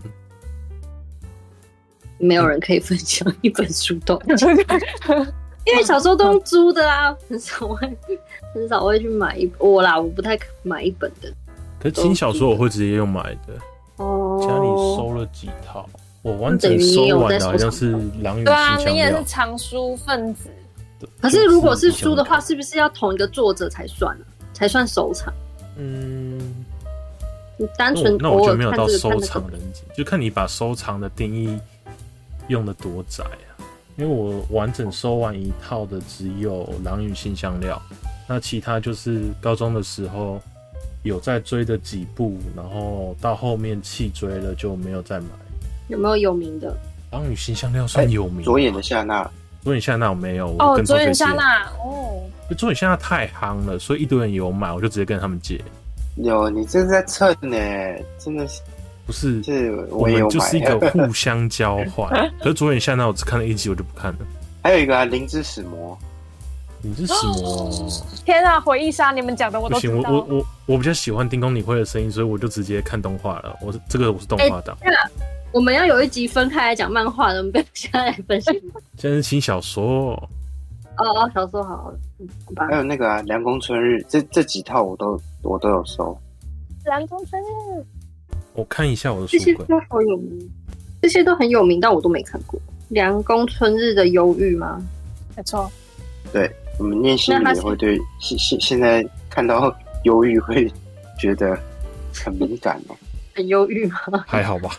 S4: 没有人可以分享一本书都 (laughs) 因为小时候都用租的啊，很少会很少会去买一我啦，我不太买一本的。
S3: 可是轻小说我会直接用买的。哦，家里收了几套，我完整收完的好像是《狼与
S2: 对啊，你也是藏书分子。
S4: 可是如果是书的话，是不是要同一个作者才算呢？才算收藏？嗯，你单纯
S3: 那我就没有到收藏人级，就看你把收藏的定义用的多窄啊。因为我完整收完一套的只有《狼与辛香料》，那其他就是高中的时候有在追的几部，然后到后面弃追了就没有再买。
S4: 有没有有名的？
S3: 《狼与辛香料》算有名的。
S1: 左眼的夏娜，
S3: 左眼夏娜我没有。
S2: 哦，左眼夏娜哦，
S3: 左眼夏娜太夯了，所以一堆人有买，我就直接跟他们借。
S1: 有，你这是在蹭呢，真的是。
S3: 不是，是我们就是一个互相交换。(laughs) 可是左眼夏娜我只看了一集，我就不看了。
S1: 还有一个啊，灵之使魔，
S3: 灵之使魔，(gasps)
S2: 天啊，回忆杀！你们讲的我都不行。
S3: 我我我我比较喜欢丁公理会的声音，所以我就直接看动画了。我是这个我是动
S4: 画党。我们要有一集分开来讲漫画的，我们不要现在来分析。
S3: 现在是轻小说。
S4: 哦哦，小说好。
S1: 还有那个啊，凉宫春日，这这几套我都我都有收。
S2: 凉宫春日。
S3: 我看一下我的书，
S4: 这些都好有名，这些都很有名，但我都没看过。凉宫春日的忧郁吗？
S2: 没错。
S1: 对，我们念心理也会对现现现在看到忧郁会觉得很敏感哦。
S4: 很忧郁吗？(laughs)
S3: 还好吧，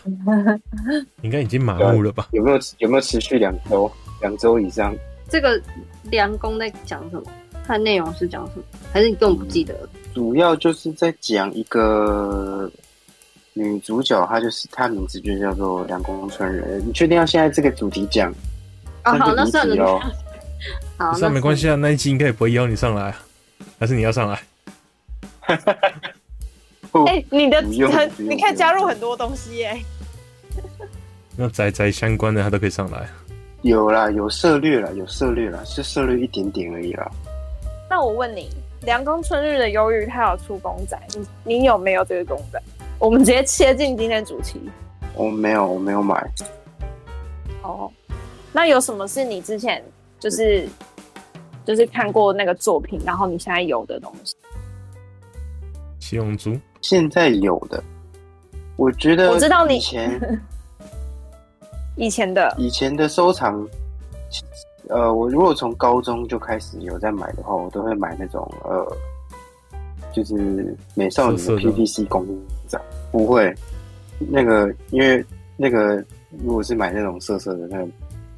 S3: (laughs) 应该已经麻木了吧？
S1: 有没有有没有持续两周两周以上？
S4: 这个凉宫在讲什么？它的内容是讲什么？还是你根本不记得？
S1: 主要就是在讲一个。女主角她就是她名字就叫做凉宫春人，你确定要现在这个主题讲？
S4: 哦，好，那算了。(laughs)
S3: 好，那没关系啊，那一期应该也不会邀你上来，还是你要上来？
S2: 哎，你的很，你可以加入很多东西耶。(laughs)
S3: 那宅宅相关的他都可以上来。
S1: 有啦，有涉猎了，有涉猎了，是涉猎一点点而已啦。
S2: 那我问你，凉宫春日的忧郁，他有出公仔，你你有没有这个公仔？我们直接切进今天主题。
S1: 我没有，我没有买。
S2: 哦，那有什么是你之前就是就是看过那个作品，然后你现在有的东西？
S3: 七龙珠
S1: 现在有的，我觉得
S2: 我知道你
S1: 以前 (laughs)
S2: 以前的。
S1: 以前的收藏，呃，我如果从高中就开始有在买的话，我都会买那种呃，就是美少女的 PVC 公仔，不会。那个，因为那个如果是买那种色色的，那个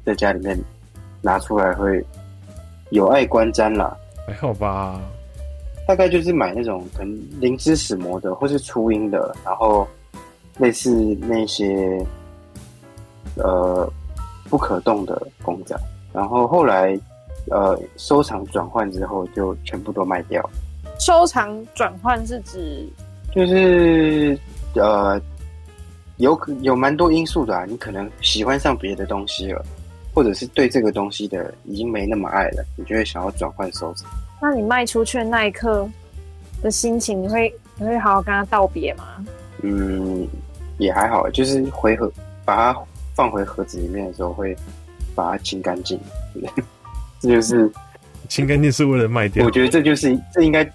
S1: 在家里面拿出来会有碍观瞻啦。
S3: 还好吧，
S1: 大概就是买那种可能灵之使魔的，或是初音的，然后类似那些。呃，不可动的公仔，然后后来呃收藏转换之后，就全部都卖掉。
S2: 收藏转换是指，
S1: 就是呃有有蛮多因素的啊，你可能喜欢上别的东西了，或者是对这个东西的已经没那么爱了，你就会想要转换收藏。
S2: 那你卖出去的那一刻的心情，你会你会好好跟他道别吗？
S1: 嗯，也还好，就是回盒把它。放回盒子里面的时候，会把它清干净。(laughs) 这就是
S3: 清干净是为了卖掉。
S1: 我觉得这就是这应该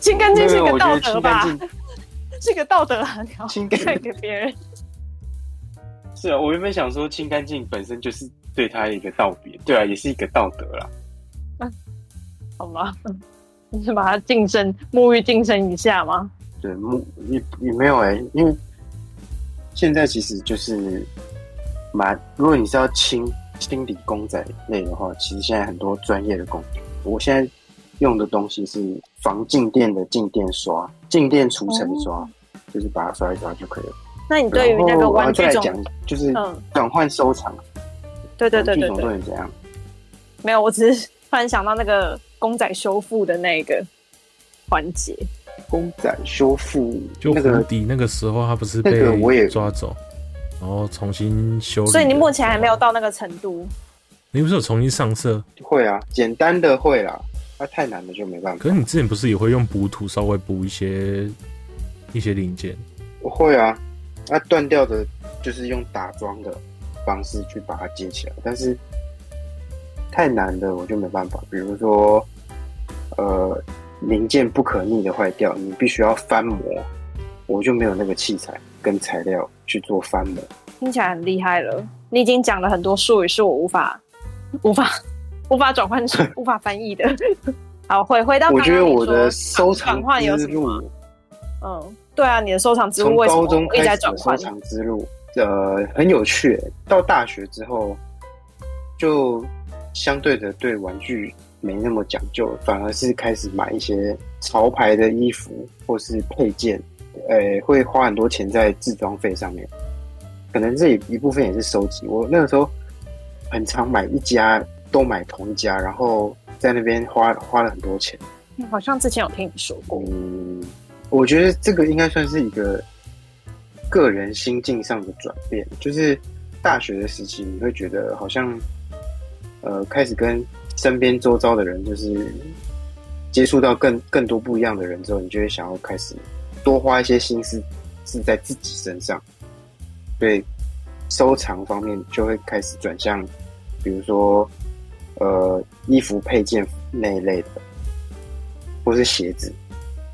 S2: 清干净 (laughs) 是一个道德吧？是个道德啊！
S1: 清干净
S2: 给别人。
S1: 是啊，我原本想说清干净本身就是对他一个道别，对啊，也是一个道德啦。
S2: 嗯，好吗？(laughs) 你是把它净身沐浴净身一下吗？
S1: 对，沐也也没有哎、欸，因为现在其实就是。蛮，如果你是要清清理公仔类的话，其实现在很多专业的工具。我现在用的东西是防静电的静电刷，静电除尘刷，嗯，就是把它刷一刷就可以了。
S2: 那你对于那个玩具总，
S1: 讲就是转换收藏，嗯，
S2: 对对对对对，
S1: 对，怎样？
S2: 没有，我只是突然想到那个公仔修复的那个环节。
S1: 公仔修复，
S3: 就蝴蝶那个时候，他不是被我也抓走。然后重新修，
S2: 所以你目前还没有到那个程度。
S3: 你不是有重新上色？
S1: 会啊，简单的会啦，那、啊、太难的就没办法。
S3: 可是你之前不是也会用补土稍微补一些一些零件？
S1: 我会啊，那、啊、断掉的，就是用打桩的方式去把它接起来。但是太难的我就没办法，比如说呃零件不可逆的坏掉，你必须要翻模，我就没有那个器材跟材料。去做翻模，
S2: 听起来很厉害了。你已经讲了很多术语，是我无法、(laughs) 无法、(laughs) 无法转换成、(laughs) 无法翻译的。好，回回到
S1: 我觉得我的收藏转换有什么？
S2: 嗯，对啊，你的收藏之路为什么一直在转换？
S1: 收藏之路，呃，很有趣。到大学之后，就相对的对玩具没那么讲究，反而是开始买一些潮牌的衣服或是配件。呃、欸，会花很多钱在制装费上面，可能这一部分也是收集。我那个时候很常买一家，都买同一家，然后在那边花花了很多钱。
S2: 好像之前有听你说过。
S1: 嗯，我觉得这个应该算是一个个人心境上的转变。就是大学的时期，你会觉得好像呃，开始跟身边周遭的人，就是接触到更更多不一样的人之后，你就会想要开始。多花一些心思是在自己身上，对收藏方面就会开始转向，比如说呃衣服配件那一类的，或是鞋子。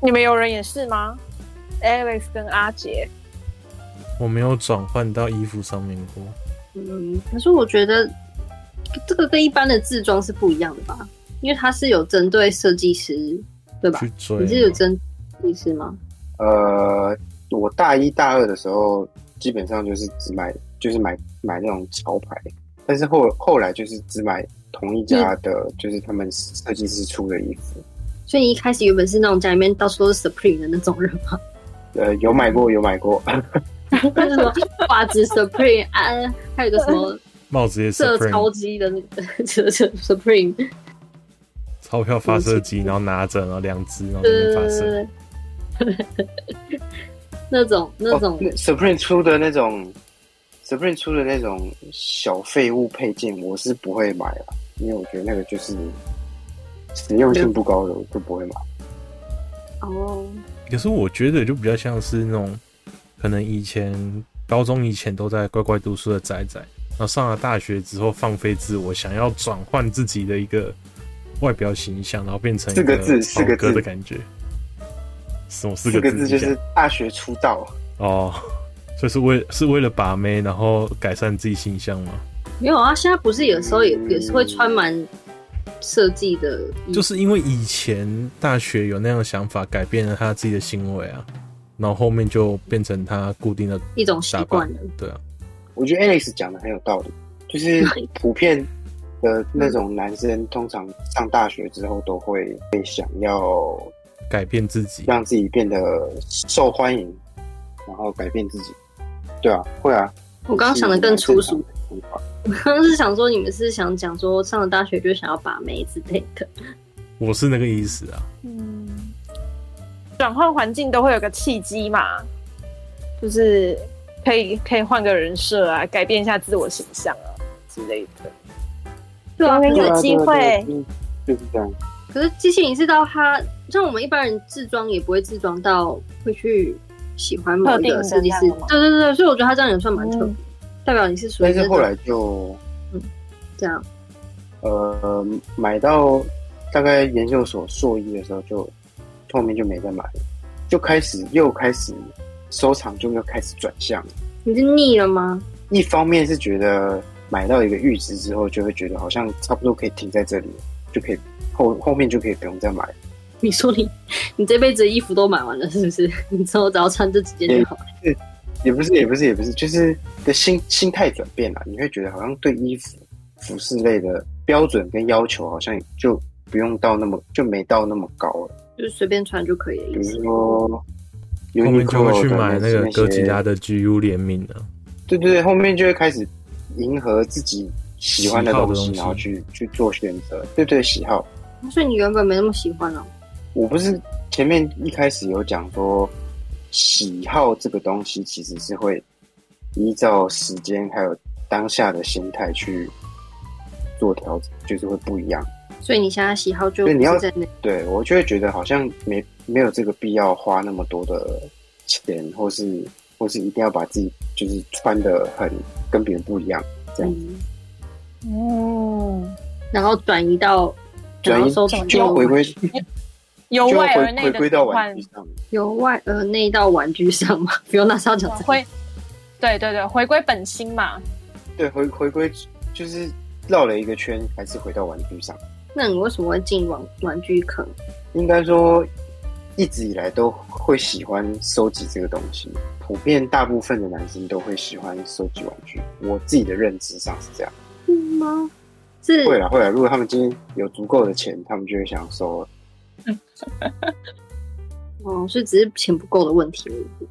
S2: 你们有人也是吗？Alex 跟阿杰，
S3: 我没有转换到衣服上面过。
S4: 嗯，可是我觉得这个跟一般的自装是不一样的吧？因为它是有针对设计师，对吧？你是有针对设计师吗？
S1: 呃，我大一大二的时候，基本上就是只买，就是买买那种潮牌，但是后后来就是只买同一家的，嗯、就是他们设计师出的衣服。
S4: 所以你一开始原本是那种家里面到处都是 Supreme 的那种人吗？
S1: 呃，有买过，有买过。(laughs) (laughs)
S4: 那什么袜子 Supreme 啊，还有个什么
S3: 帽子也是
S4: 超机的那个 Supreme，
S3: 钞票发射机，(laughs) 然后拿着，然后两只，然后在那发射。
S4: 那种 (laughs) 那种、
S1: oh, Supreme 出的那种 Supreme 出的那种小废物配件，我是不会买了，因为我觉得那个就是实用性不高的，我就不会买。
S4: 哦、oh.，
S3: 可是我觉得就比较像是那种，可能以前高中以前都在乖乖读书的仔仔，然后上了大学之后放飞自我，想要转换自己的一个外表形象，然后变成一个四个字的感觉。什么四
S1: 个
S3: 字？
S1: 就是大学出道
S3: 哦，所以是为是为了把妹，然后改善自己形象吗？
S4: 没有啊，现在不是有时候也、嗯、也是会穿蛮设计的，
S3: 就是因为以前大学有那样的想法，改变了他自己的行为啊，然后后面就变成他固定的
S4: 一种习惯了。
S3: 对啊，
S1: 我觉得 Alex 讲的很有道理，就是 (laughs) 普遍的那种男生，通常上大学之后都会会想要
S3: 改变自己，
S1: 让自己变得受欢迎，然后改变自己。对啊，会啊。
S4: 我刚刚想的更粗俗。我刚刚是想说，你们是想讲说上了大学就想要把妹之类的。
S3: 我是那个意思啊。
S2: 嗯，转换环境都会有个契机嘛，就是可以可以换个人设啊，改变一下自我形象啊之类的。
S4: 对啊，
S2: 有机会。
S1: 就是这样。
S4: 可是机器人是到他，像我们一般人自装也不会自装到会去喜欢某一个设计师。对对对，所以我觉得他这样也算蛮特别。嗯代表你是属于，
S1: 但是后来就，
S4: 嗯，这样，
S1: 呃，买到大概研究所硕一的时候就，就后面就没再买了，就开始又开始收藏，就要开始转向了。
S4: 你是腻了吗？
S1: 一方面是觉得买到一个阈值之后，就会觉得好像差不多可以停在这里，就可以后后面就可以不用再买。
S4: 你说你 (laughs) 你这辈子的衣服都买完了是不是？你之后只要穿这几件就好了。
S1: 也不是，也不是，也不是，就是的心心态转变了。你会觉得好像对衣服、服饰类的标准跟要求，好像就不用到那么，就没到那么高了，
S4: 就是随便穿就可以了。
S1: 比如说，
S3: 后面就会去买那个哥吉拉的 GU 联名的。
S1: 对对对，后面就会开始迎合自己喜欢的东西，东西然后去去做选择。对对，喜好。
S4: 所以你原本没那么喜欢哦？
S1: 我不是前面一开始有讲说。喜好这个东西其实是会依照时间还有当下的心态去做调整，就是会不一样。
S4: 所以你现在喜好就
S1: 你要在那，对，我就会觉得好像没没有这个必要花那么多的钱，或是或是一定要把自己就是穿的很跟别人不一样这样。
S4: 哦、嗯，然后转移到转移
S1: 收藏就回归。
S2: 由外而内的
S1: 到玩具上，
S4: 由外而内到玩具上嘛，不用那时候讲
S2: 回，对对对，回归本心嘛。
S1: 对，回回归就是绕了一个圈，还是回到玩具上。
S4: 那你为什么会进玩玩具坑？
S1: 应该说一直以来都会喜欢收集这个东西，普遍大部分的男生都会喜欢收集玩具。我自己的认知上是这样。
S4: 是吗？是。
S1: 会啦会啦，如果他们今天有足够的钱，他们就会想收了。
S4: 哦，所以只是钱不够的问题而已。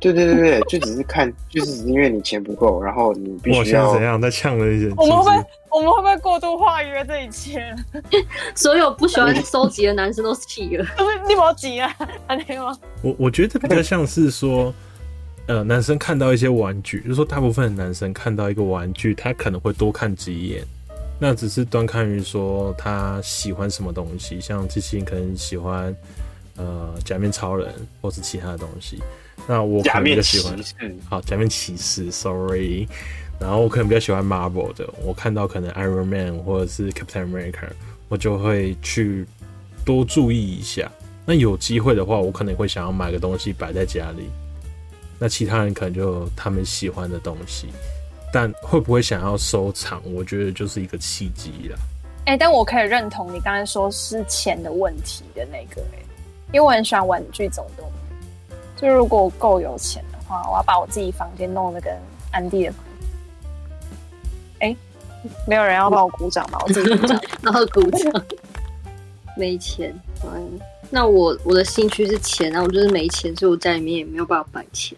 S1: 对对对对，就只是看，(laughs) 就是因为你钱不够，然后你必须要
S3: 怎样？再呛了一些。
S2: 我们会不会，我们会不会过度化约这一切？(laughs)
S4: 所有不喜欢收集的男生都气了。(laughs)
S2: 你不要急啊，没有。
S3: 我我觉得比较像是说，呃，男生看到一些玩具，就是说大部分的男生看到一个玩具，他可能会多看几眼。那只是端看于说他喜欢什么东西，像机器人可能喜欢呃假面超人或是其他的东西。那我可能比较喜欢好假面骑士，sorry。然后我可能比较喜欢 Marvel 的，我看到可能 Iron Man 或者是 Captain America，我就会去多注意一下。那有机会的话，我可能会想要买个东西摆在家里。那其他人可能就他们喜欢的东西。但会不会想要收藏？我觉得就是一个契机啦。
S2: 哎、欸，但我可以认同你刚才说是钱的问题的那个、欸，因为我很喜欢玩具总动员。就如果我够有钱的话，我要把我自己房间弄得跟安迪的。哎、欸，没有人要帮我鼓掌吗？我自己鼓掌，
S4: 然后鼓掌。没钱，嗯，那我我的兴趣是钱，然后我就是没钱，所以我家里面也没有办法摆钱。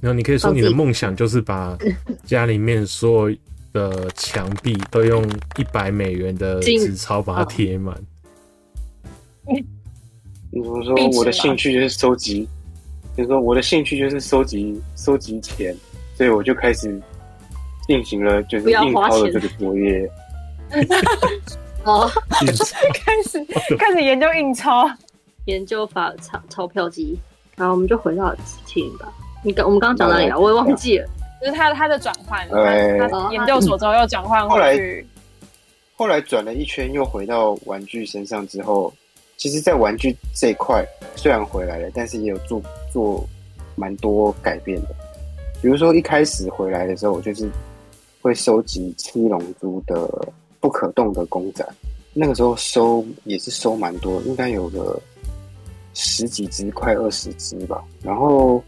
S3: 然后你可以说你的梦想就是把家里面所有的墙壁都用一百美元的纸钞把它贴满。
S1: 你怎么说？我的兴趣就是收集，就是说我的兴趣就是收集收集钱，所以我就开始进行了就是印钞的这个作业。(laughs) (laughs)
S4: 哦，(laughs)
S2: 开始开始研究印钞，
S4: 研究发钞钞票机。然后我们就回到之前吧。你刚我们刚刚讲哪里啊？我也忘记了。
S2: 就是他他的转换，他研究所之后又转换回去。
S1: 后来，后来转了一圈，又回到玩具身上之后，其实，在玩具这一块虽然回来了，但是也有做做蛮多改变的。比如说一开始回来的时候，我就是会收集七龙珠的不可动的公仔，那个时候收也是收蛮多，应该有个十几只，快二十只吧。然后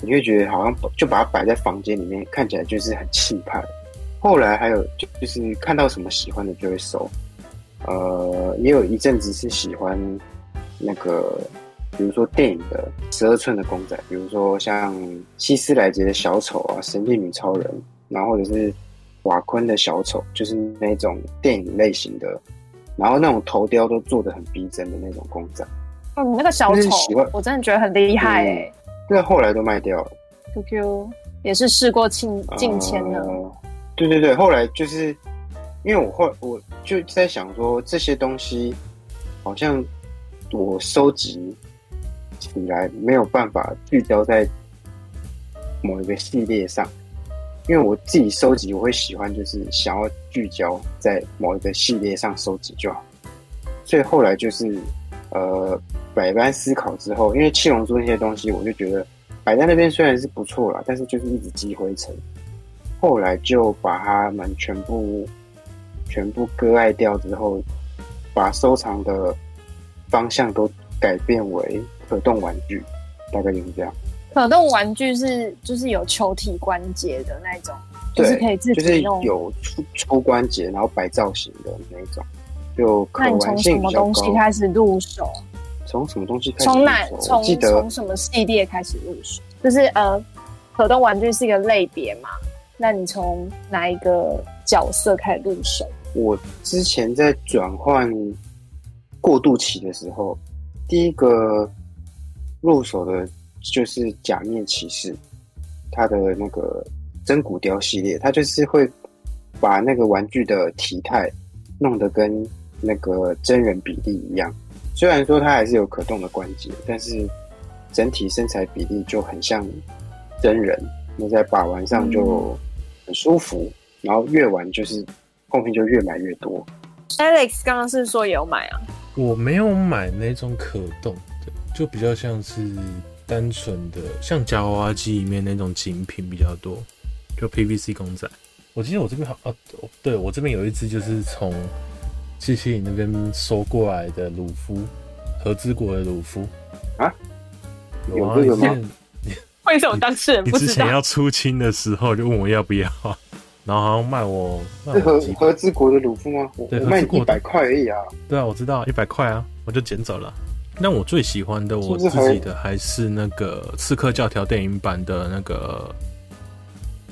S1: 你会觉得好像就把它摆在房间里面，看起来就是很气派。后来还有就就是看到什么喜欢的就会收，呃，也有一阵子是喜欢那个，比如说电影的十二寸的公仔，比如说像希斯莱杰的小丑啊，神力女超人，然后或者是瓦昆的小丑，就是那种电影类型的，然后那种头雕都做的很逼真的那种公仔。
S2: 哦，你那个小丑，我真的觉得很厉害哎、欸。
S1: 那后来都卖掉了。
S2: QQ 也是试过进进千的。
S1: 对对对，后来就是因为我后我就在想说，这些东西好像我收集起来没有办法聚焦在某一个系列上，因为我自己收集我会喜欢就是想要聚焦在某一个系列上收集就好，所以后来就是呃百般思考之后，因为七龙珠那些东西，我就觉得摆在那边虽然是不错啦，但是就是一直积灰尘。后来就把它们全部全部割爱掉之后，把收藏的方向都改变为可动玩具，大概就是这样。
S2: 可动玩具是就是有球体关节的那种，就是可以自己用，
S1: 就是有出出关节，然后摆造型的那种，就可玩性比较高。
S2: 从什么东西开始入手？
S1: 从什么东西开始？
S2: 从哪？从从什么系列开始入手？就是呃，可动玩具是一个类别嘛。那你从哪一个角色开始入手？
S1: 我之前在转换过渡期的时候，第一个入手的就是假面骑士，他的那个真骨雕系列，他就是会把那个玩具的体态弄得跟那个真人比例一样。虽然说它还是有可动的关节，但是整体身材比例就很像真人。那在把玩上就很舒服，然后越玩就是后面就越买越多。
S2: Alex 刚刚是说有买啊？
S3: 我没有买那种可动的，就比较像是单纯的，像夹娃娃机里面那种精品比较多，就 PVC 公仔。我记得我这边好啊，对，我这边有一只就是从七七零那边收过来的鲁夫，和之国的鲁夫
S1: 啊，
S3: 有啊，有吗？
S2: 为什么当事人不知道？
S3: 你之前要出清的时候就问我要不要，(laughs) 然后好像卖我
S1: 是和和之国的鲁夫吗？对，我卖你一百块而已啊。
S3: 对啊，我知道一百块啊，我就捡走了。但我最喜欢的我自己的还是那个刺客教条电影版的那个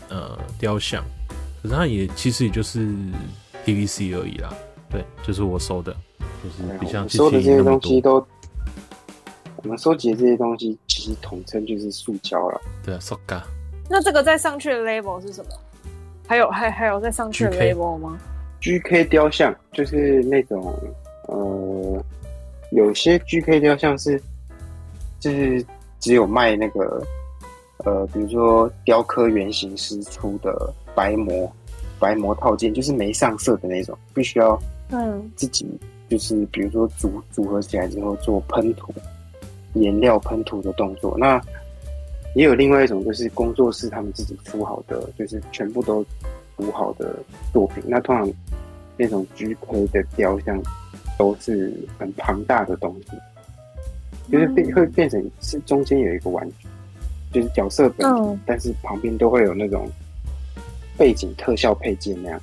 S3: 呃雕像，可是它也其实也就是 PVC 而已啦。对，就是我收的，就是比较
S1: 收的这些东西都。我们收集的这些东西，其实统称就是塑胶了。
S3: 对啊，塑胶。
S2: 那这个再上去的 label 是什么？还有还还有再上去的 label 吗
S1: ？GK 雕像就是那种呃，有些 GK 雕像是就是只有卖那个呃，比如说雕刻原型师出的白膜白膜套件，就是没上色的那种，必须要嗯自己就是比如说组组合起来之后做喷涂。颜料喷涂的动作，那也有另外一种，就是工作室他们自己出好的，就是全部都补好的作品。那通常那种 GK 的雕像都是很庞大的东西，就是变会变成是中间有一个玩具，就是角色本体，嗯、但是旁边都会有那种背景特效配件那样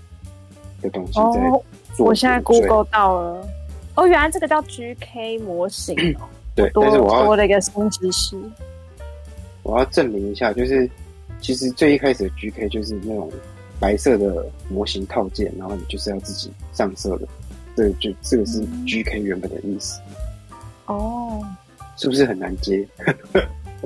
S1: 的东西在做。
S2: 哦，我现在 Google 到了，哦，原来这个叫 GK 模型哦。(clears throat)
S1: 对，但是我要
S2: 多了一个新知识。
S1: 我要证明一下，就是其实最一开始的 GK 就是那种白色的模型套件，然后你就是要自己上色的。这个就这个是 GK 原本的意思。
S2: 哦，
S1: 是不是很难接？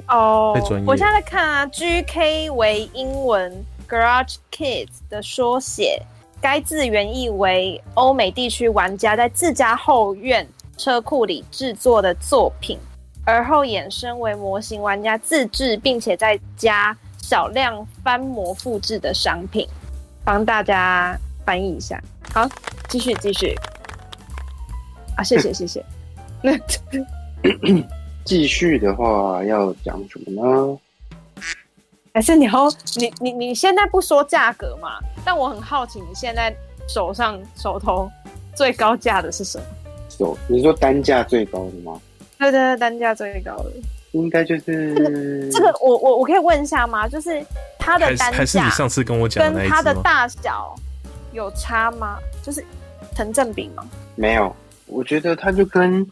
S2: 哦，我现在在看啊，GK 为英文 Garage Kids 的缩写，该字原意为欧美地区玩家在自家后院。车库里制作的作品，而后衍生为模型玩家自制，并且再加少量翻模复制的商品。帮大家翻译一下。好，继续继续。啊，谢谢谢谢。
S1: 那 (coughs) 继续的话要讲什么呢？
S2: 还是你要你你你现在不说价格嘛？但我很好奇，你现在手上手头最高价的是什么？
S1: 手，你说单价最高的吗？
S2: 对对对，单价最高的
S1: 应该就是
S2: 这个。这个我我我可以问一下吗？就是它的单价，
S3: 还是你上次跟我讲的
S2: 跟它的大小有差吗？就是成正比吗？
S1: 没有，我觉得它就跟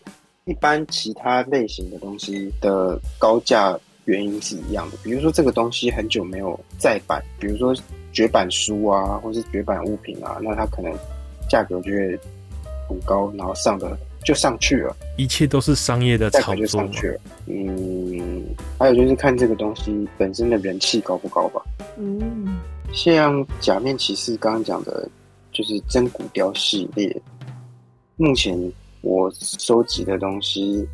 S1: 一般其他类型的东西的高价。原因是一样的，比如说这个东西很久没有再版，比如说绝版书啊，或是绝版物品啊，那它可能价格就会很高，然后上的就上去了。
S3: 一切都是商业的炒作，
S1: 就上去了。嗯，还有就是看这个东西本身的人气高不高吧。嗯，像假面骑士刚刚讲的，就是真骨雕系列，目前我收集的东西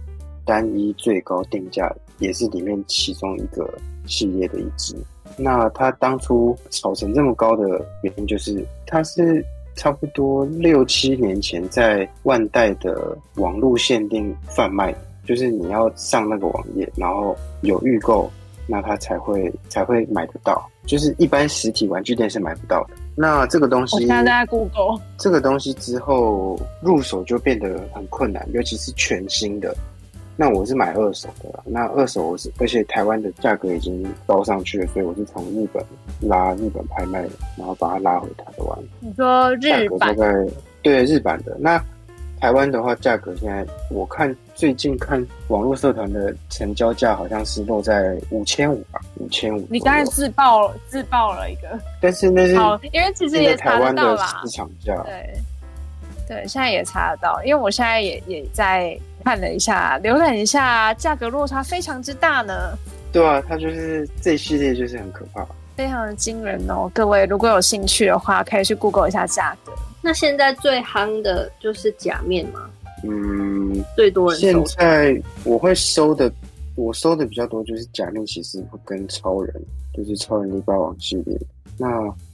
S1: 单一最高定价。也是里面其中一个系列的一支。那它当初炒成这么高的原因，就是它是差不多六七年前在万代的网络限定贩卖，就是你要上那个网页，然后有预购，那它才会才会买得到。就是一般实体玩具店是买不到的。那这个东西，我
S2: 现在在 Google
S1: 这个东西之后入手就变得很困难，尤其是全新的。那我是买二手的啦，那二手我是，而且台湾的价格已经高上去了，所以我是从日本拉日本拍卖，然后把它拉回台湾。
S2: 你说日版？大概
S1: 对日版的。那台湾的话，价格现在我看最近看网络社团的成交价好像是落在五千五吧，五千五。
S2: 你刚才自爆自爆了一个，
S1: 但是那是
S2: 因为其实也查得到啦，
S1: 市场价。
S2: 对对，现在也查得到，因为我现在也也在。看了一下，浏览一下，价格落差非常之大呢。
S1: 对啊，它就是这一系列就是很可怕，
S2: 非常的惊人哦。各位如果有兴趣的话，可以去 Google 一下价格。
S4: 那现在最夯的就是假面吗？
S1: 嗯，
S4: 最多人。
S1: 现在我会收的，我收的比较多就是假面骑士跟超人，就是超人力霸王系列。那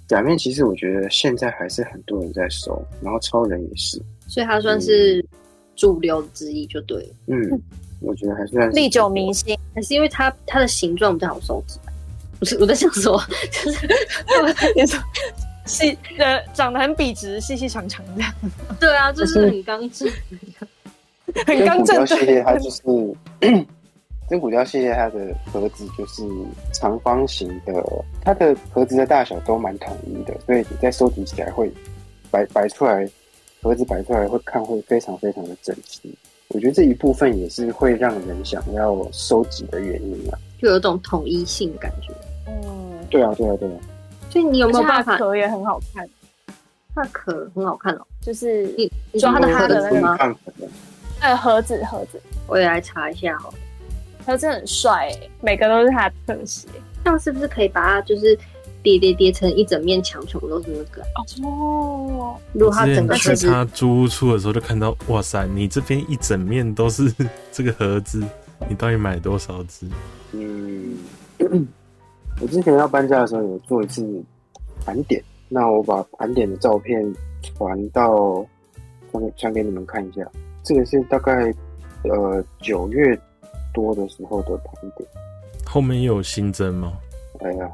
S1: 假面骑士我觉得现在还是很多人在收，然后超人也是，
S4: 所以它算是。嗯主流之一就对了，
S1: 嗯，我觉得还是历
S2: 久弥新，
S4: 还是因为它它的形状比较好收集。不是我在想说，就是 (laughs)
S2: 你说 (laughs) 细呃长得很笔直，细细长长的，
S4: 对啊，就是很刚正，
S2: 很刚正。
S1: 系列它就是真骨雕系列，它的盒子就是长方形的，它的盒子的大小都蛮统一的，所以你在收集起来会摆摆出来。盒子摆出来会看会非常非常的整齐，我觉得这一部分也是会让人想要收集的原因啊，
S4: 就有种统一性的感觉。
S2: 嗯，
S1: 对啊，对啊，对啊。
S4: 所以你有没有办法？
S2: 壳也很好看，
S4: 它的壳很好看哦。
S2: 就是
S4: 你你说它的盒子吗？
S2: 呃，盒子盒子，
S4: 我也来查一下哦。
S2: 盒子很帅，每个都是它的特写。
S4: 这样是不是可以把它就是？叠叠叠成一整面墙，全部都是那个
S2: 哦。
S4: 如果它整个
S3: 去他租屋处的时候，就看到哇塞，你这边一整面都是这个盒子，你到底买了多少只？
S1: 嗯，我之前要搬家的时候有做一次盘点，那我把盘点的照片传到传传给你们看一下。这个是大概呃九月多的时候的盘点。
S3: 后面又有新增吗？
S1: 哎呀。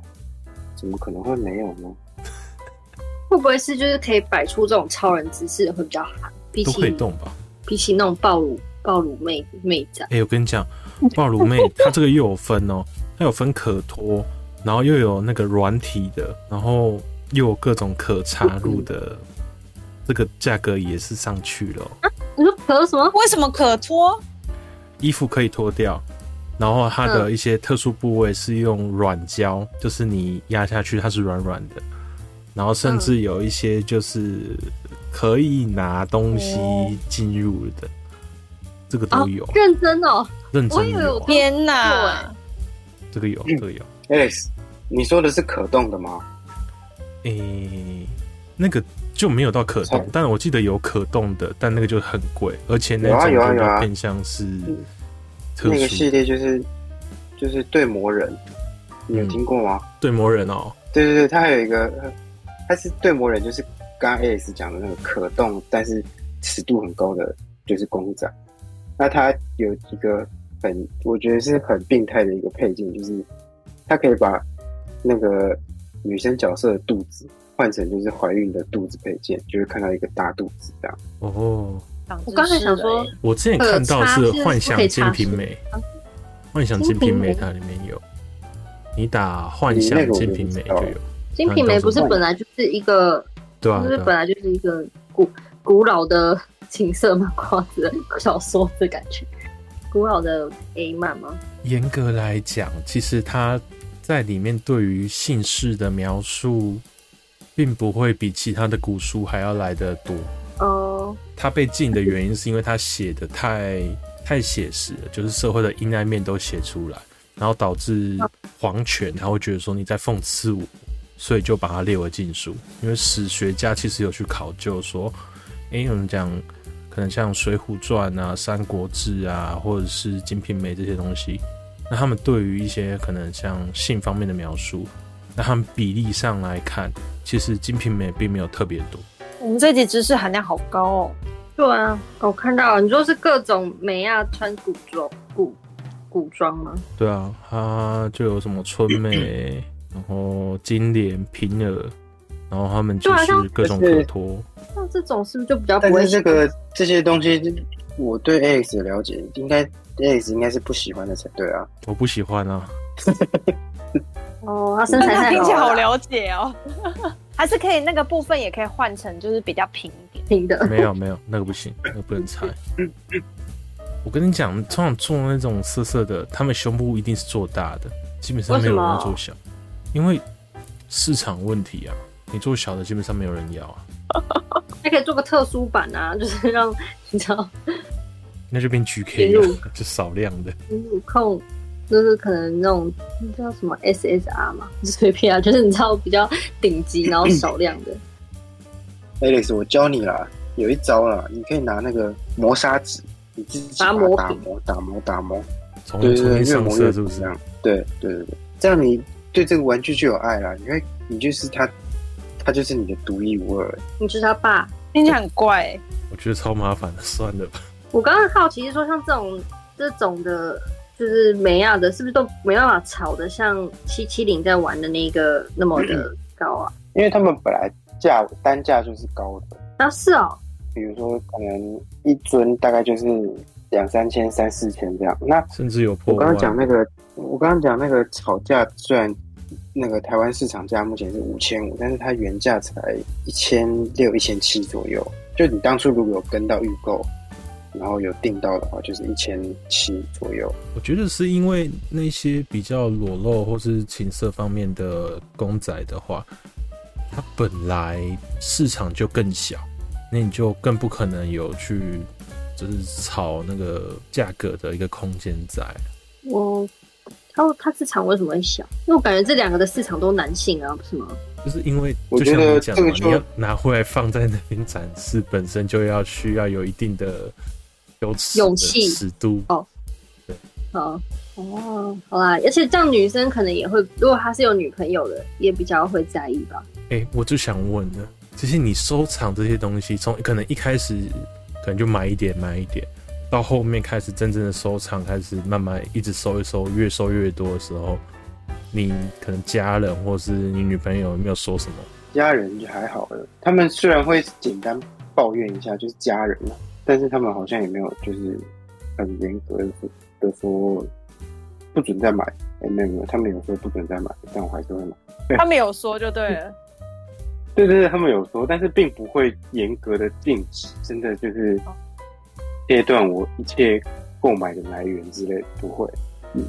S1: 怎么可能会没有呢？(laughs)
S4: 会不会是就是可以摆出这种超人姿势会比较好？比起
S3: 都可以动吧？
S4: 比起那种暴乳暴乳妹妹仔，
S3: 哎、欸，我跟你讲，暴乳妹她这个又有分哦，她有分可脱，然后又有那个软体的，然后又有各种可插入的，这个价格也是上去了、哦。
S4: 啊，你说可什么？
S2: 为什么可脱？
S3: 衣服可以脱掉。然后它的一些特殊部位是用软胶，嗯、就是你压下去它是软软的，然后甚至有一些就是可以拿东西进入的，嗯、这个都有。
S4: 哦、认真哦，
S3: 认真有。
S2: 天哪，
S3: 这个有，这个有。
S1: Alex，你说的是可动的吗？
S3: 诶，那个就没有到可动，但我记得有可动的，但那个就很贵，而且那种就偏向是。
S1: 那个系列就是就是对魔人，你有听过吗？
S3: 嗯、对魔人哦，
S1: 对对对，它还有一个，它是对魔人，就是刚刚 Alex 讲的那个可动，但是尺度很高的，就是公仔。那它有一个很，我觉得是很病态的一个配件，就是它可以把那个女生角色的肚子换成就是怀孕的肚子配件，就会看到一个大肚子这样。
S3: 哦，
S4: 我刚才想说，
S3: 我之前看到是幻想金瓶梅，幻想金瓶梅它里面有，你打幻想金瓶梅就有。
S4: 金瓶梅不是本来就是一个，
S3: 对啊，
S4: 就是本来就是一个古古老的情色漫画的小说的感觉，古老的 A 漫吗？
S3: 严格来讲，其实它在里面对于姓氏的描述，并不会比其他的古书还要来得多。哦，它被禁的原因是因为他写的太太写实了，就是社会的阴暗面都写出来，然后导致皇权他会觉得说你在讽刺我。所以就把它列为禁书，因为史学家其实有去考究说，哎、欸，我们讲可能像《水浒传》啊、《三国志》啊，或者是《金瓶梅》这些东西，那他们对于一些可能像性方面的描述，那他们比例上来看，其实《金瓶梅》并没有特别多。
S2: 我们这集知识含量好高哦。
S4: 对啊，我看到你说是各种美亚穿古装古古装吗？
S3: 对啊，它就有什么春梅。(clears throat) 然后金莲、平儿，然后他们就是各种可托。
S4: 那这种是不是就比较不会？
S1: 但是这个这些东西，我对 Alex 的了解，应该 Alex 应该是不喜欢的才对啊。
S3: 我不喜欢啊。(laughs)
S4: 哦，他身材太好
S2: 听起来好了解哦。(laughs) 还是可以那个部分也可以换成就是比较平一点
S4: 平的。
S3: 没有没有，那个不行，那个不能拆。(laughs) 我跟你讲，通常做那种色色的，他们胸部一定是做大的，基本上没有人做小。因为市场问题啊，你做小的基本上没有人要啊。
S4: 还可以做个特殊版啊，就是让你知道，
S3: 那就变 GK 了，(laughs) 就少量的。
S4: 入控就是可能那种你知道什么 SSR 嘛，随便啊，(laughs) 就是你知道比较顶级，然后少量的。(laughs)
S1: Alex，我教你啦，有一招啦，你可以拿那个磨砂纸，你自己打磨、打磨、打磨、打磨，对对对，越磨越这样。对对对对，这样你。对这个玩具就有爱啦，因为你就是他，他就是你的独一无二。
S4: 你是他爸，
S2: 听起来很怪、欸。
S3: 我觉得超麻烦的，算了吧。
S4: 我刚刚好奇是说，像这种这种的，就是美亚的，是不是都没办法炒的像七七零在玩的那个那么的高啊？
S1: 因为他们本来价单价就是高的
S4: 啊，是哦。
S1: 比如说，可能一尊大概就是两三千、三四千这样。那
S3: 甚至有破。
S1: 我刚刚讲那个。我刚刚讲那个炒价，虽然那个台湾市场价目前是五千五，但是它原价才一千六、一千七左右。就你当初如果有跟到预购，然后有订到的话，就是一千七左右。
S3: 我觉得是因为那些比较裸露或是情色方面的公仔的话，它本来市场就更小，那你就更不可能有去就是炒那个价格的一个空间在。
S4: 我。它它市场为什么会小？因为我感觉这两个的市场都男性啊，不是吗？
S3: 就是因为就像我讲的，你要拿回来放在那边展示，本身就要需要有一定的有尺勇气尺度哦。对，
S4: 好哦，好啦，而且这样女生可能也会，如果她是有女朋友的，也比较会在意吧。
S3: 哎、欸，我就想问了，其实你收藏这些东西，从可能一开始可能就买一点买一点。到后面开始真正的收藏，开始慢慢一直收一收，越收越多的时候，你可能家人或是你女朋友有没有说什么？
S1: 家人就还好了，他们虽然会简单抱怨一下，就是家人嘛，但是他们好像也没有就是很严格的的说不准再买。哎、欸，没有没有，他们有说不准再买，但我还是会买。(laughs)
S2: 他们有说就对了。(laughs)
S1: 对对对，他们有说，但是并不会严格的禁止，真的就是。切断我一切购买的来源之类的，不会。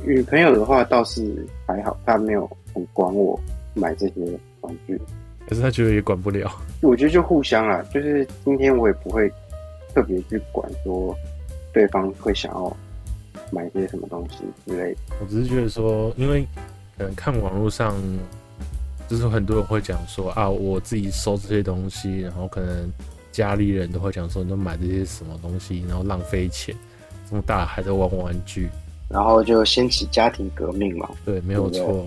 S1: 女朋友的话倒是还好，她没有很管我买这些玩具，
S3: 可是她觉得也管不了。
S1: 我觉得就互相啦，就是今天我也不会特别去管说对方会想要买些什么东西之类的。
S3: 我只是觉得说，因为可能看网络上，就是很多人会讲说啊，我自己收这些东西，然后可能。家里人都会讲说，你都买这些什么东西，然后浪费钱，这么大还在玩玩具，
S1: 然后就掀起家庭革命嘛。
S3: 对，没有错。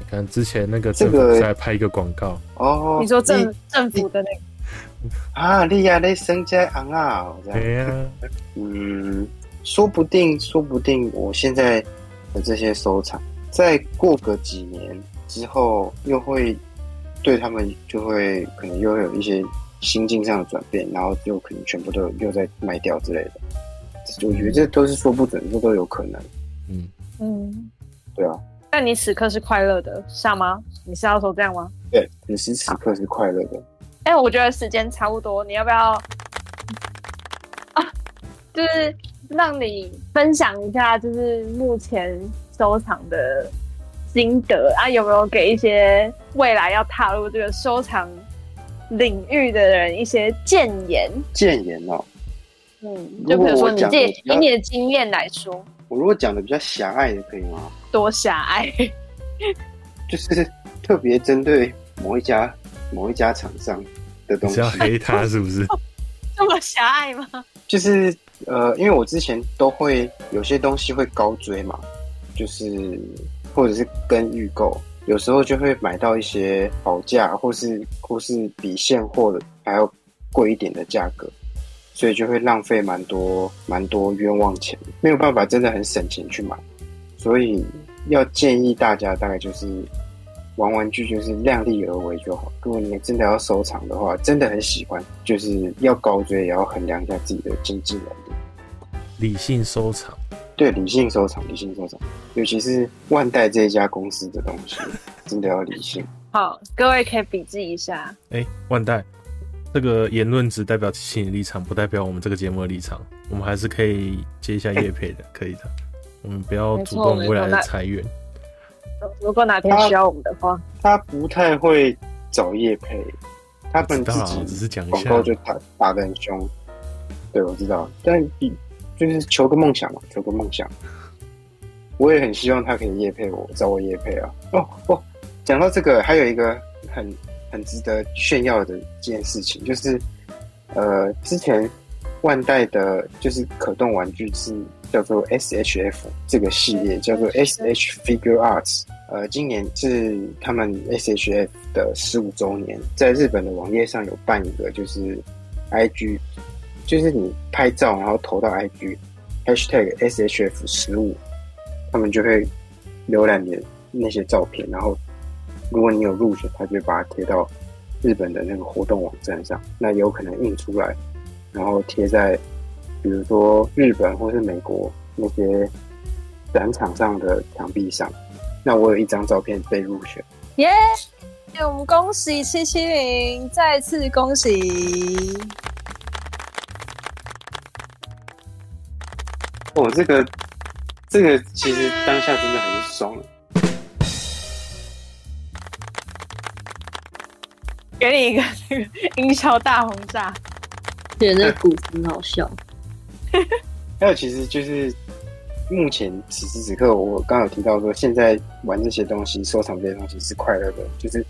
S3: 你看之前那个政府在拍一个广告
S2: 哦，你说政政府的那个 (laughs)
S1: 啊，你呀，你生在昂啊，
S3: 对呀，(laughs)
S1: 嗯，说不定，说不定我现在的这些收藏，再过个几年之后，又会对他们就会可能又会有一些心境上的转变，然后就可能全部都又在卖掉之类的。我觉得这都是说不准，这都有可能。
S3: 嗯
S2: 嗯，
S1: 对啊。
S2: 但你此刻是快乐的，是吗？你是要说这样吗？
S1: 对，此时此刻是快乐的。
S2: 哎、欸，我觉得时间差不多，你要不要啊？就是让你分享一下，就是目前收藏的心得啊，有没有给一些未来要踏入这个收藏领域的人一些建言？
S1: 建言哦。
S2: 嗯，就比如说你自己以你的经验来说，
S1: 我如果讲的比较狭隘的，可以吗？
S2: 多狭隘？(laughs)
S1: 就是特别针对某一家某一家厂商的东西，
S3: 要黑他是不是？(laughs)
S2: 这么狭隘吗？
S1: 就是呃，因为我之前都会有些东西会高追嘛，就是或者是跟预购，有时候就会买到一些好价，或是或是比现货的还要贵一点的价格。所以就会浪费蛮多蛮多冤枉钱，没有办法真的很省钱去买。所以要建议大家，大概就是玩玩具就是量力而为就好。如果你真的要收藏的话，真的很喜欢，就是要高追，也要衡量一下自己的经济能力。
S3: 理性收藏，
S1: 对，理性收藏，理性收藏，尤其是万代这一家公司的东西，(laughs) 真的要理性。
S2: 好，各位可以笔记一下。
S3: 哎、欸，万代。这个言论只代表其立场，不代表我们这个节目的立场。我们还是可以接一下叶配的，(laughs) 可以的。我们不要主动未来的裁员。
S2: 如果哪天需要我们的话，
S1: 他，他不太会找叶配，他们自己
S3: 只是讲一下，
S1: 广告就打打得很凶。对，我知道，但就是求个梦想嘛，求个梦想。我也很希望他可以夜配我，找我夜配啊。哦哦，讲到这个，还有一个很。很值得炫耀的一件事情，就是，呃，之前万代的，就是可动玩具是叫做 S H F 这个系列，叫做 S H Figure Arts。呃，今年是他们 S H F 的十五周年，在日本的网页上有办一个，就是 I G，就是你拍照然后投到 I G hashtag S H F 十五，他们就会浏览你的那些照片，然后。如果你有入选，他就会把它贴到日本的那个活动网站上，那有可能印出来，然后贴在比如说日本或是美国那些展场上的墙壁上。那我有一张照片被入选，
S2: 耶！我们恭喜七七零，再次恭喜！
S1: 哦，这个这个其实当下真的很爽。
S2: 给你一个那个 (laughs) 音效大轰炸，
S4: 觉得那个鼓很好笑。(laughs)
S1: 还有，其实就是目前此时此刻，我刚有提到说，现在玩这些东西、收藏这些东西是快乐的。就是